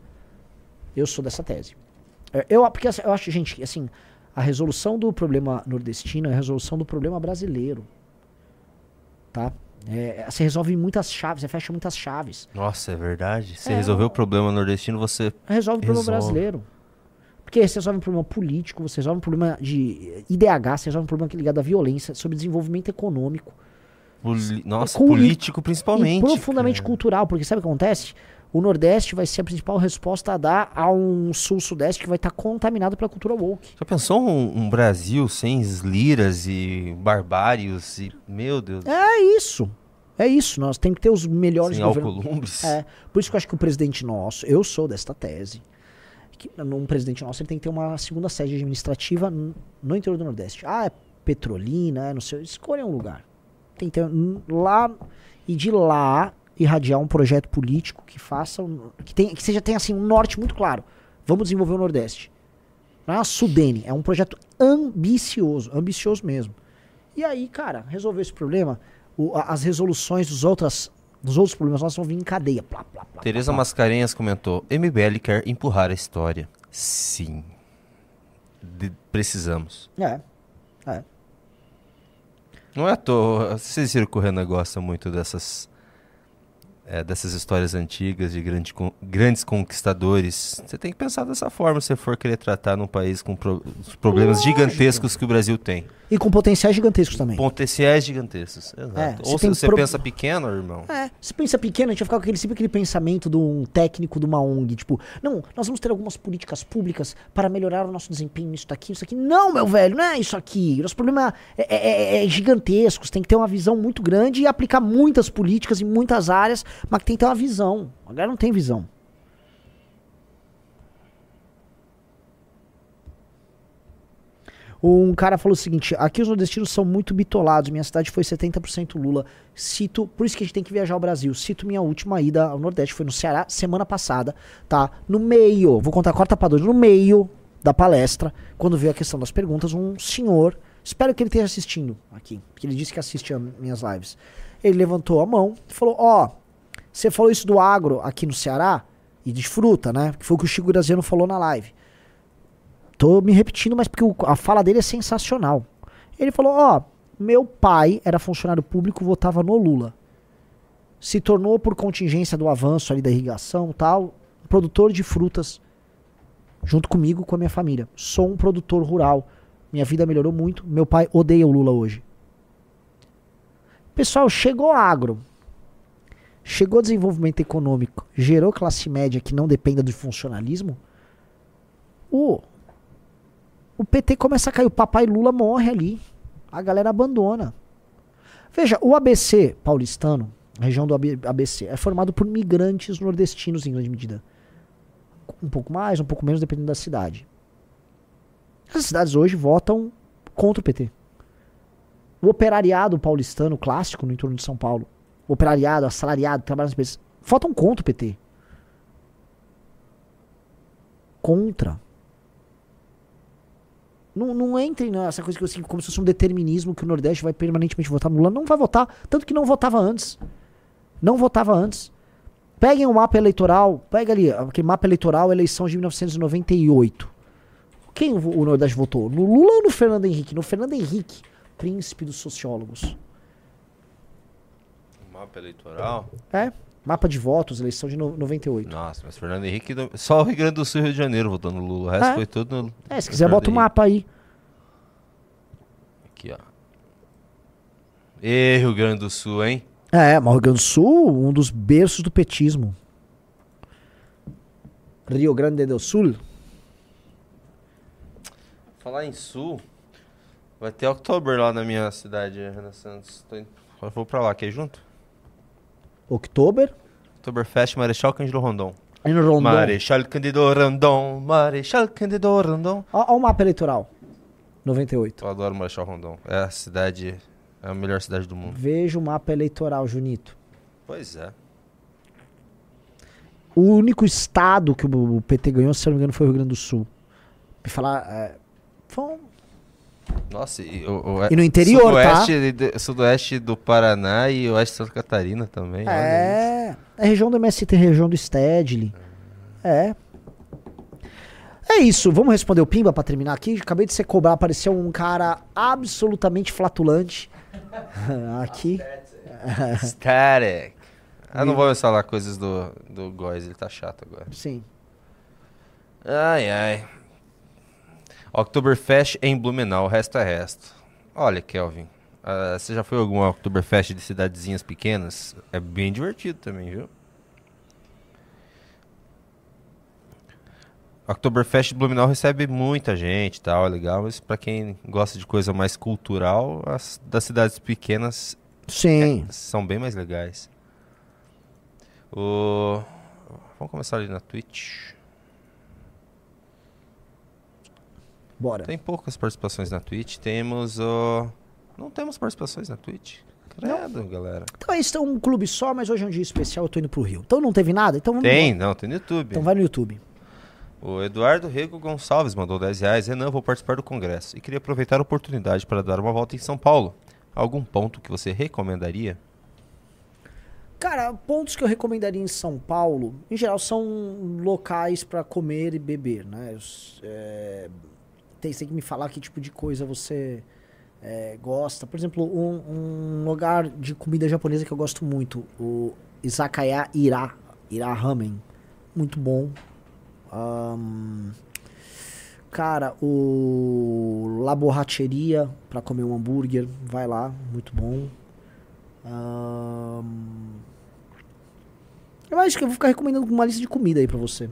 Eu sou dessa tese. É, Eu, porque assim, eu acho, gente, assim, a resolução do problema nordestino é a resolução do problema brasileiro. Tá? É, você resolve muitas chaves, você fecha muitas chaves. Nossa, é verdade. Você É, resolveu o problema nordestino, você. Resolve o problema Resolve. brasileiro. Porque você resolve um problema político, você resolve um problema de IDH, você resolve um problema ligado à violência, sobre desenvolvimento econômico. poli- Nossa, com- político principalmente. profundamente cara. cultural, porque sabe o que acontece? O Nordeste vai ser a principal resposta a dar a um Sul-Sudeste que vai estar contaminado pela cultura woke. Já pensou um, um Brasil sem liras e barbários e. Meu Deus. É isso. É isso. Nós temos que ter os melhores sem governos. É, por isso que eu acho que o presidente nosso, eu sou desta tese, num presidente nosso ele tem que ter uma segunda sede administrativa no interior do Nordeste. Ah, é Petrolina, é não sei, escolha um lugar. Tem que ter um- lá e de lá irradiar um projeto político que faça um- que, que seja tenha assim um norte muito claro. Vamos desenvolver o Nordeste. É uma Sudene, é um projeto ambicioso, ambicioso mesmo. E aí, cara, resolver esse problema, o- as resoluções dos, outras, dos outros problemas nossos vão vir em cadeia. Plá, plá, plá, Tereza. Mascarenhas comentou: MBL quer empurrar a história. Sim. de- precisamos. É. É. Não é à toa. Vocês viram que o Renan gosta muito dessas. é, dessas histórias antigas de grande con- grandes conquistadores. Você tem que pensar dessa forma se você for querer tratar num país com pro- os problemas Lógico. gigantescos que o Brasil tem. E com potenciais gigantescos também. Potenciais gigantescos. Exato. É, Ou se você pro- pensa pequeno, irmão. É, se pensa pequeno, a gente vai ficar com aquele, sempre aquele pensamento de um técnico de uma ONG, tipo, não, nós vamos ter algumas políticas públicas para melhorar o nosso desempenho nisso daqui, isso aqui. Não, meu velho, não é isso aqui. Nosso problema é, é, é, é gigantesco, você tem que ter uma visão muito grande e aplicar muitas políticas em muitas áreas, mas que tem que ter uma visão. A galera não tem visão. Um cara falou o seguinte: aqui os nordestinos são muito bitolados. Minha cidade foi 70% Lula. Cito, por isso que a gente tem que viajar ao Brasil. Cito minha última ida ao Nordeste, foi no Ceará semana passada, tá? No meio, vou contar corta pra dois, no meio da palestra, quando veio a questão das perguntas, um senhor, espero que ele esteja assistindo aqui, porque ele disse que assiste a minhas lives. Ele levantou a mão e falou: Ó, você falou isso do agro aqui no Ceará e de fruta, né? Que foi o que o Chico Graziano falou na live. Tô me repetindo, mas porque a fala dele é sensacional. Ele falou: Ó, meu pai era funcionário público, votava no Lula. Se tornou, por contingência do avanço ali da irrigação tal, produtor de frutas, junto comigo, com a minha família. Sou um produtor rural. Minha vida melhorou muito. Meu pai odeia o Lula hoje. Pessoal, chegou agro. Chegou desenvolvimento econômico. Gerou classe média que não dependa do funcionalismo. O o PT começa a cair, o papai Lula morre ali. A galera abandona. Veja, o ABC paulistano, a região do AB ABC, é formado por migrantes nordestinos em grande medida. Um pouco mais, um pouco menos, dependendo da cidade. Essas cidades hoje votam contra o PT. O operariado paulistano clássico no entorno de São Paulo, o operariado, assalariado, trabalha nas empresas, votam contra o PT. Contra. Não, não entre nessa coisa que assim, como se fosse um determinismo que o Nordeste vai permanentemente votar no Lula. Não vai votar, tanto que não votava antes. Não votava antes. Peguem o mapa eleitoral, pega ali, aquele mapa eleitoral, eleição de 1998. Quem o o Nordeste votou? No Lula ou no Fernando Henrique? No Fernando Henrique, príncipe dos sociólogos. Mapa eleitoral. É, mapa de votos, eleição de no- 98. Nossa, mas Fernando Henrique. Só o Rio Grande do Sul e Rio de Janeiro votando no Lula. O resto É. foi tudo no. É, se quiser, Fernando bota o mapa aí. Aqui, ó. E Rio Grande do Sul, hein? É, mas o Rio Grande do Sul, um dos berços do petismo. Rio Grande do Sul. Falar em Sul. Vai ter Oktober lá na minha cidade, Renan Santos. Tô indo- Eu vou pra lá, quer ir junto? Oktober. Oktoberfest Marechal Cândido Rondon. No Rondon. Marechal Cândido Rondon. Marechal Cândido Rondon. Olha o mapa eleitoral. 98. Eu adoro Marechal Rondon. É a cidade. É a melhor cidade do mundo. Veja o mapa eleitoral, Junito. Pois é. O único estado que o PT ganhou, se não me engano, foi o Rio Grande do Sul. Me falar. É, foi um- Nossa, e, o, o- E no interior, tá? sudoeste, de- Sudoeste do Paraná e oeste de Santa Catarina também. É. É região do MST, região do Stedley. É. É isso, vamos responder o Pimba pra terminar aqui. Acabei de ser cobrar, apareceu um cara absolutamente flatulante aqui. Static. Ah, não vou falar coisas do, do Góis, ele tá chato agora. Sim. Ai, ai. Oktoberfest em Blumenau, o resto é resto. Olha, Kelvin, ah, você já foi a algum Oktoberfest de cidadezinhas pequenas? É bem divertido também, viu? Oktoberfest de Blumenau recebe muita gente e tal, é legal, mas pra quem gosta de coisa mais cultural, as das cidades pequenas Sim. são bem mais legais. O... Vamos começar ali na Twitch. Bora. Tem poucas participações na Twitch. Temos o. Não temos participações na Twitch. Credo, galera. Então é isso, é um clube só, mas hoje é um dia especial, eu tô indo pro Rio. Então não teve nada? Então vamos Tem, não, tem no YouTube. Então vai no YouTube. O Eduardo Rego Gonçalves mandou 10 reais. Renan, vou participar do congresso e queria aproveitar a oportunidade para dar uma volta em São Paulo. Algum ponto que você recomendaria? Cara, pontos que eu recomendaria em São Paulo, em geral, são locais pra comer e beber, né? É, tem, tem que me falar que tipo de coisa você é, gosta. Por exemplo, um, um, lugar de comida japonesa que eu gosto muito, o Izakaya Ira, Ira Ramen. Muito bom. Um, cara, o La Borracheria para comer um hambúrguer, vai lá, muito bom. Um, eu acho que eu vou ficar recomendando uma lista de comida aí pra você. Você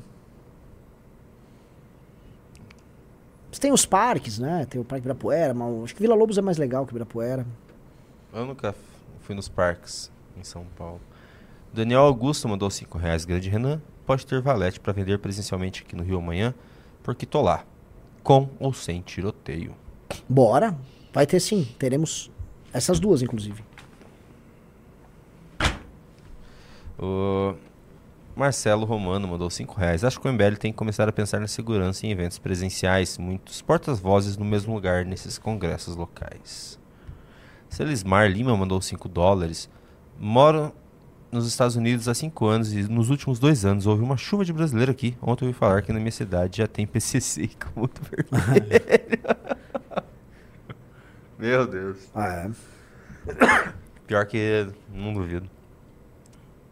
tem os parques, né? Tem o Parque Ibirapuera, mas acho que Vila Lobos é mais legal que Ibirapuera. Eu nunca fui nos parques em São Paulo. Daniel Augusto mandou 5 reais. Grande Renan, pode ter valete para vender presencialmente aqui no Rio amanhã, porque tô lá. Com ou sem tiroteio. Bora. Vai ter sim. Teremos essas duas, inclusive. O Marcelo Romano mandou 5 reais. Acho que o MBL tem que começar a pensar na segurança em eventos presenciais, muitos portas-vozes no mesmo lugar nesses congressos locais. Celismar Lima mandou 5 dólares. Moro nos Estados Unidos há 5 anos e nos últimos dois anos houve uma chuva de brasileiro aqui. Ontem eu ouvi falar que na minha cidade já tem PCC com muito vermelho. Meu Deus. Ah, é. Pior que não duvido.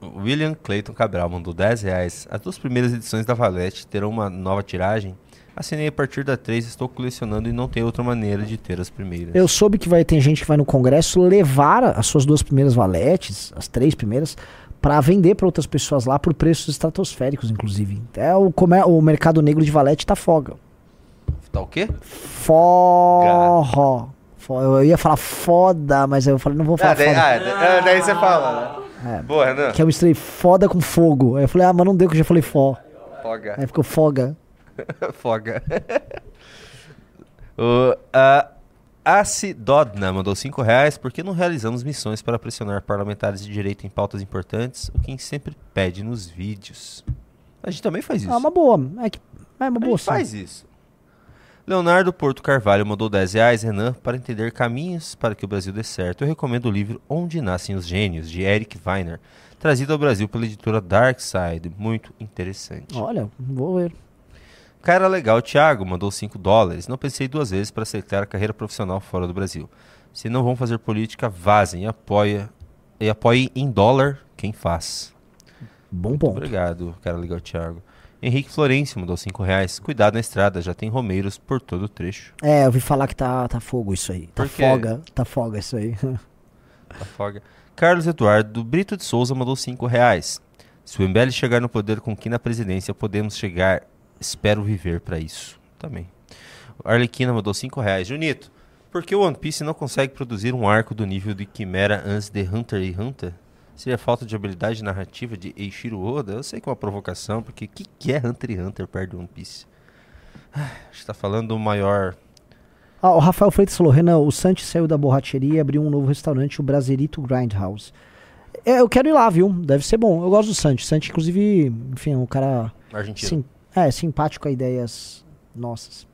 William Clayton Cabral mandou 10 reais. As duas primeiras edições da Valete terão uma nova tiragem. Assinei a partir da 3, estou colecionando e não tem outra maneira de ter as primeiras. Eu soube que vai ter gente que vai no congresso levar as suas duas primeiras valetes, as três primeiras, para vender para outras pessoas lá por preços estratosféricos, inclusive. É o, comer, o mercado negro de valete tá foga. Tá o quê? Forró. Eu ia falar foda, mas eu falei, não vou falar ah, daí, foda. Ah, daí você fala, né? É. Boa, Renan. Que eu misturei foda com fogo. Aí eu falei, ah, mas não deu que eu já falei fó. Foga. Aí ficou foga. Foga. o, a Acidodna mandou 5 reais. Por que não realizamos missões para pressionar parlamentares de direito em pautas importantes? O que sempre pede nos vídeos. A gente também faz isso. Ah, uma boa. É, que, é uma a boa gente faz isso. Leonardo Porto Carvalho mandou 10 reais. Renan, para entender caminhos para que o Brasil dê certo, eu recomendo o livro Onde Nascem os Gênios, de Eric Weiner, trazido ao Brasil pela editora Dark Side. Muito interessante. Olha, vou ver. Cara legal, Thiago, mandou 5 dólares. Não pensei duas vezes para aceitar a carreira profissional fora do Brasil. Se não vão fazer política, vazem e apoia e apoie em dólar quem faz. Bom ponto. Obrigado, cara legal, Thiago. Henrique Florencio mandou 5 reais. Cuidado na estrada, já tem romeiros por todo o trecho. É, eu ouvi falar que tá, tá fogo isso aí. Tá foga, tá foga isso aí. Afoga. Carlos Eduardo Brito de Souza mandou 5 reais. Se o MBL chegar no poder com quem na presidência, podemos chegar. Espero viver para isso. Também. Arlequina mandou 5 reais. Junito, por que o One Piece não consegue produzir um arco do nível de Quimera antes de Hunter x Hunter? Seria falta de habilidade narrativa de Eiichiro Oda? Eu sei que é uma provocação, porque o que, que é Hunter x Hunter perto do One Piece? Ah, A gente tá falando do maior... Ah, o Rafael Freitas falou, Renan, o Santi saiu da borracheria e abriu um novo restaurante, o Braserito Grindhouse. É, eu quero ir lá, viu? Deve ser bom. Eu gosto do Santi. Santi, inclusive, enfim, é um cara Argentino. sim, é, simpático a ideias nossas.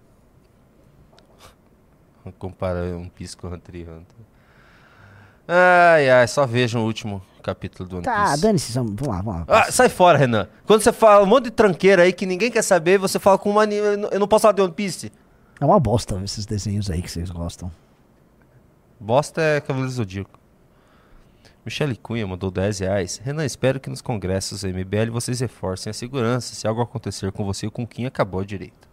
Comparar um Piece com Hunter x Hunter. Ai, ai, só vejam o último capítulo do One Tá, Piece. dane-se, vamos lá, vamos lá. Ah, sai fora, Renan. Quando você fala um monte de tranqueira aí que ninguém quer saber, você fala com uma anime. Eu não- posso falar de One Piece. É uma bosta esses desenhos aí que vocês gostam. Bosta é Cavaleiro Zodíaco. Michele Cunha mandou 10 reais. Renan, espero que nos congressos da MBL vocês reforcem a segurança. Se algo acontecer com você ou com quem acabou a direita.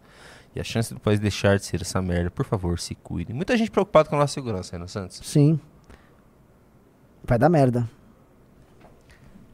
E a chance do país deixar de ser essa merda, por favor, se cuidem. Muita gente preocupada com a nossa segurança, Renan Santos. Sim. Vai dar merda.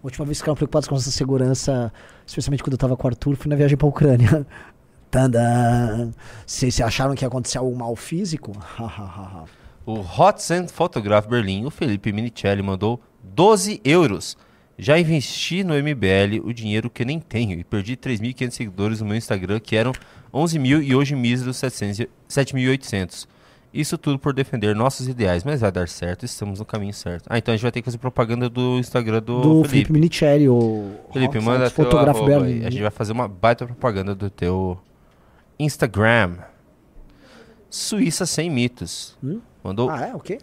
A última vez que ficaram preocupados com essa segurança, especialmente quando eu tava com o Arthur, foi na viagem pra Ucrânia. Tandã! Vocês acharam que ia acontecer algum mal físico? O Hot Sand Photograph Berlim, o Felipe Minicelli, mandou 12 euros. Já investi no MBL o dinheiro que nem tenho e perdi 3.500 seguidores no meu Instagram, que eram 11 mil e hoje míseros 700 e- 7.800. Isso tudo por defender nossos ideais, mas vai dar certo, estamos no caminho certo. Ah, então a gente vai ter que fazer propaganda do Instagram do, do Felipe Felipe. Minicelli, o Felipe, Rock manda Berlin. aí. A gente vai fazer uma baita propaganda do teu Instagram. Suíça sem mitos. Hum? Mandou Ah, é? O quê?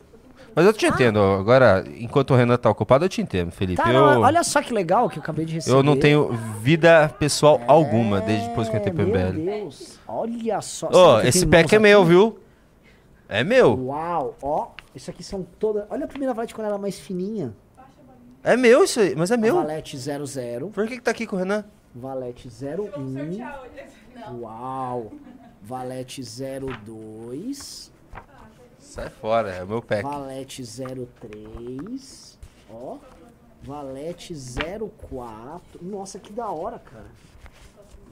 Mas eu te entendo. Agora, enquanto o Renan tá ocupado, eu te entendo, Felipe. Tá, eu, não, olha só que legal que eu acabei de receber. eu não tenho vida pessoal alguma desde depois que eu entrei pro Meu MBL. Deus, olha só. Que esse pack é meu, viu? É meu. Uau, ó. Isso aqui são todas. Olha a primeira valete quando ela é mais fininha. É meu isso aí, mas é meu. Valete 00, Por que, que tá aqui com o Renan? valete 01. Uau. Valete 02, Sai fora, é o meu pack. valete 03, ó. Valete 04. Nossa, que da hora, cara.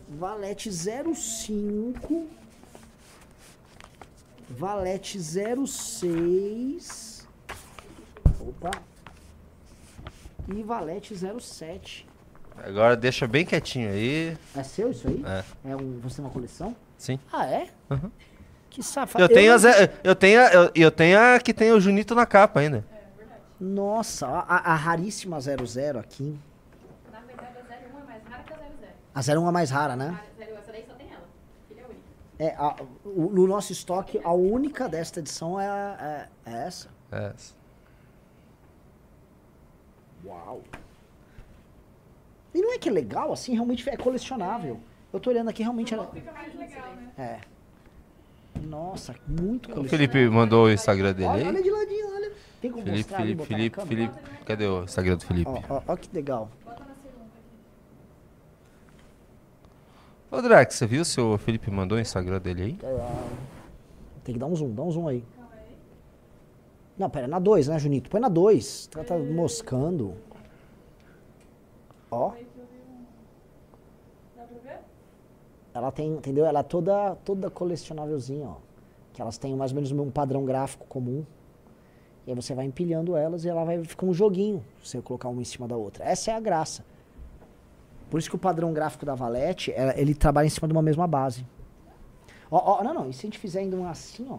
Valete 05. Valete 06. Opa. E Valete 07. Agora deixa bem quietinho aí. É seu isso aí? É. É um, você tem uma coleção? Sim. Ah, é? Que safado. Eu tenho, as, não- eu tenho, a- eu, eu tenho a que tem o Junito na capa ainda. Nossa, a, a- a raríssima 00 aqui. Na verdade, a 01 é mais rara que a 00. A 01 é mais rara, né? A 01, essa daí só tem ela. Filha única. É, a- o- no nosso estoque, a única desta edição é, a- é- é essa. É. Uau. E não é que é legal, assim, realmente é colecionável. Eu tô olhando aqui, realmente ela... Fica mais legal, né? É. Nossa, muito O colecionável. Felipe mandou o Instagram dele Olha, olha de ladinho, olha. Tem como Felipe, mostrar Felipe, Felipe? Felipe. Cadê o Instagram do Felipe? Ó, ó, ó que legal. Ô, Drax, você viu se o Felipe mandou o Instagram dele aí? Tem que dar um zoom, dá um zoom aí. Não, pera, na 2, né, Junito? Põe na 2. Tá, tá moscando. Ó. Ela tem, entendeu? Ela é toda, toda colecionávelzinha, ó. Que elas têm mais ou menos um padrão gráfico comum. E aí você vai empilhando elas e ela vai ficar um joguinho, você colocar uma em cima da outra. Essa é a graça. Por isso que o padrão gráfico da Valete, ele trabalha em cima de uma mesma base. Ó, ó, não, não. E se a gente fizer ainda um assim, ó.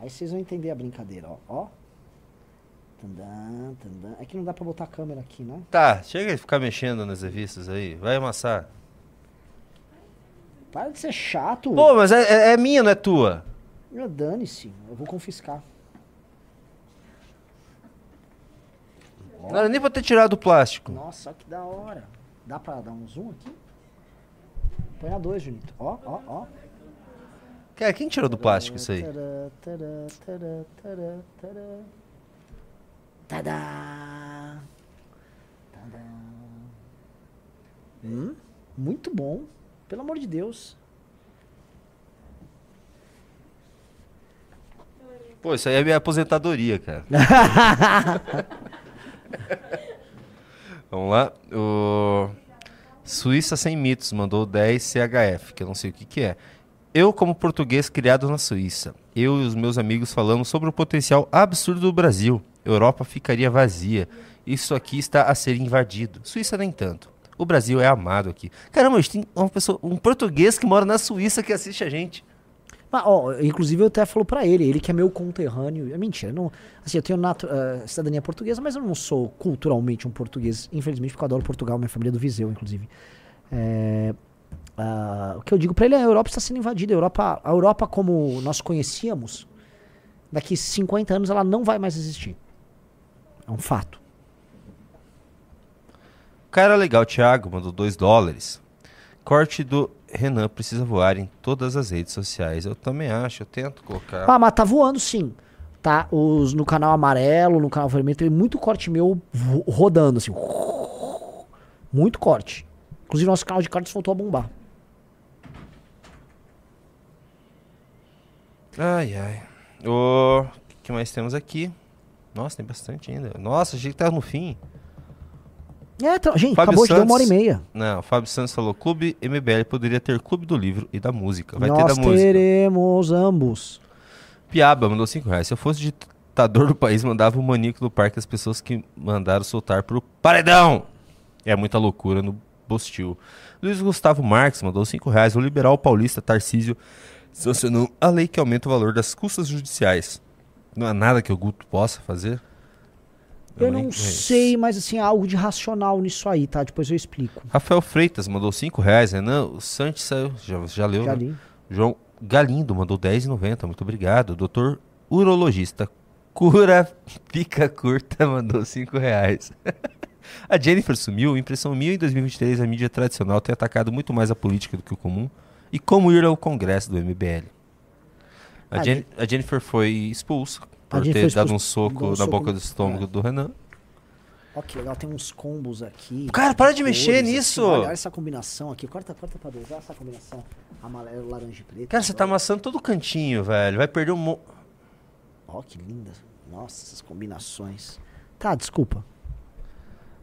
Aí vocês vão entender a brincadeira, ó. Ó. Tandã, tandã. É que não dá pra botar a câmera aqui, né? Tá, chega de ficar mexendo nas revistas aí. Vai amassar. Para de ser chato. Pô, mas é, é- é minha, não é tua. Dane-se. Eu vou confiscar. Não era nem pra ter tirado o plástico. Nossa, que da hora. Dá pra dar um zoom aqui? Põe na 2, Junito. Ó, ó, ó. Cara, quem tirou do plástico isso aí? Tadá. Tadá. Hum, muito bom. Pelo amor de Deus. Pô, isso aí é minha aposentadoria, cara. Vamos lá. O Suíça Sem Mitos mandou 10 CHF, que eu não sei o que, que é. Eu, como português criado na Suíça, eu e os meus amigos falamos sobre o potencial absurdo do Brasil. Europa ficaria vazia. Isso aqui está a ser invadido. Suíça nem tanto. O Brasil é amado aqui. Caramba, a gente tem uma pessoa, um português que mora na Suíça que assiste a gente. Mas, ó, inclusive eu até falo pra ele, ele que é meu conterrâneo. É mentira, não, assim, eu tenho natu- eh, cidadania portuguesa, mas eu não sou culturalmente um português, infelizmente, porque eu adoro Portugal, minha família é do Viseu, inclusive. É, ah, o que eu digo pra ele é a Europa está sendo invadida. A Europa, a Europa como nós conhecíamos, daqui 50 anos ela não vai mais existir. É um fato. Cara legal, Thiago, mandou 2 dólares. Corte do Renan precisa voar em todas as redes sociais. Eu também acho, eu tento colocar. Ah, mas tá voando sim. Tá? Os, no canal amarelo, no canal vermelho, tem muito corte meu rodando, assim. Muito corte. Inclusive, nosso canal de cortes voltou a bombar. Ai, ai. O que mais temos aqui? Nossa, tem bastante ainda. Nossa, achei que tava no fim. É, então, gente, Fábio acabou de dar uma hora e Santos. meia. Não, o Fábio Santos falou: Clube MBL poderia ter Clube do Livro e da Música. Vai ter Nós da música. teremos ambos. Piaba mandou 5 reais. Se eu fosse ditador do país, mandava o maníaco do parque as pessoas que mandaram soltar pro paredão. É muita loucura no Bostil. Luiz Gustavo Marques mandou 5 reais. O liberal paulista Tarcísio sancionou a lei que aumenta o valor das custas judiciais. Não há nada que o Guto possa fazer? Eu não conheço. sei, mas assim, há algo de racional nisso aí, tá? Depois eu explico. Rafael Freitas mandou 5 reais. Renan, o Santos saiu. Já, já leu, Já né? li. João Galindo mandou 10,90. Muito obrigado. Doutor urologista Cura Pica Curta mandou 5 reais. a Jennifer sumiu, impressão minha em 2023 a mídia tradicional tem atacado muito mais a política do que o comum. E como ir ao congresso do MBL? A, A Jen- Jen- a Jennifer foi expulsa por ter dado um soco na soco boca do estômago é. do Renan. Ó, que legal, tem uns combos aqui. Cara, para de mexer nisso. Olha, olha essa combinação aqui. Corta, corta pra dois. Olha essa combinação. Amarelo, laranja e preto. Cara, você tá amassando todo o cantinho, velho. Vai perder um. Mo... Ó, que linda. Nossa, essas combinações. Tá, desculpa.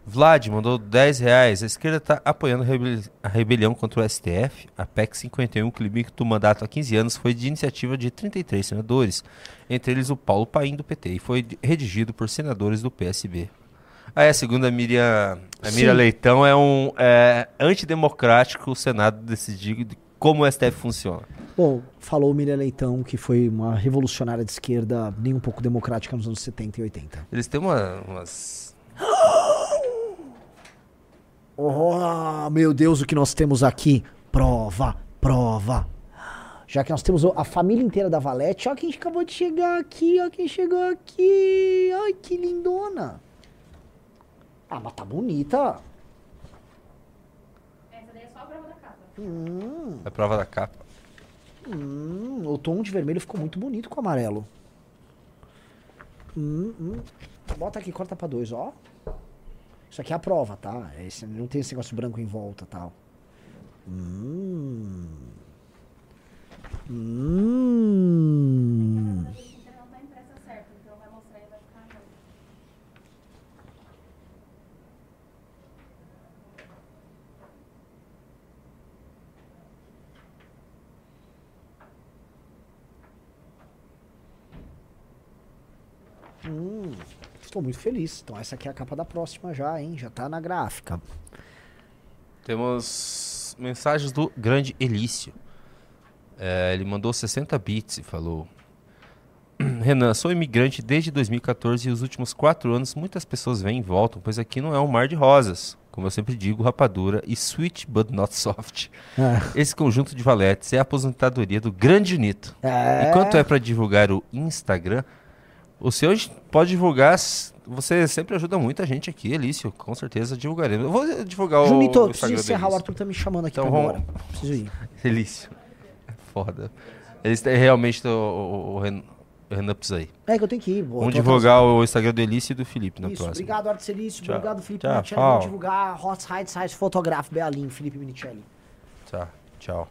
Vlad mandou 10 reais. A esquerda tá apoiando a rebeli- a rebelião contra o STF. A PEC 51, que limita o mandato há 15 anos, foi de iniciativa de 33 senadores, entre eles o Paulo Paim do PT, e foi redigido por senadores do PSB. Ah, é, segundo a Miriam, a Miriam Sim. Leitão, é um é, antidemocrático o Senado decidir de como o STF funciona. Bom, falou Miriam Leitão, que foi uma revolucionária de esquerda, nem um pouco democrática nos anos 70 e 80. Eles têm uma- umas. Oh, meu Deus, o que nós temos aqui? Prova, prova. Já que nós temos a família inteira da Valete, ó quem acabou de chegar aqui, ó quem chegou aqui. Ai, que lindona. Ah, mas tá bonita. Essa daí é só a prova da capa. Hum, A prova da capa. hum, o tom de vermelho ficou muito bonito com o amarelo. Hum, hum. Bota aqui, corta pra dois, ó. Isso aqui é a prova, tá? Esse, não tem esse negócio branco em volta tal. Hum. Hum. Hum. Estou muito feliz. Então essa aqui é a capa da próxima já, hein? Já tá na gráfica. Temos mensagens do grande Elício. É, ele mandou 60 bits e falou: Renan, sou imigrante desde 2014 e os últimos quatro anos muitas pessoas vêm e voltam, pois aqui não é um mar de rosas. Como eu sempre digo, rapadura e sweet but not soft. Esse conjunto de valetes é a aposentadoria do grande Nito. É. Enquanto é para divulgar o Instagram, o gente pode divulgar. Você sempre ajuda muita gente aqui, Elício. Com certeza divulgaremos. Eu vou divulgar Junito, o eu preciso encerrar, o Elício. Arthur tá me chamando aqui Então ir vamos- embora. Preciso ir. Elício. É foda. Eles têm realmente o, o, o Ren- o Renan precisa aí. É que eu tenho que ir. vou- Vamos divulgar o Instagram do Elício e do Felipe na Isso, próxima. obrigado, Arthur Celício. Tchau. Obrigado, Felipe Tchau, Minicelli. Vou divulgar Hot Sites Sites Fotográfico Bealim, Felipe Minicelli. Tá, tchau.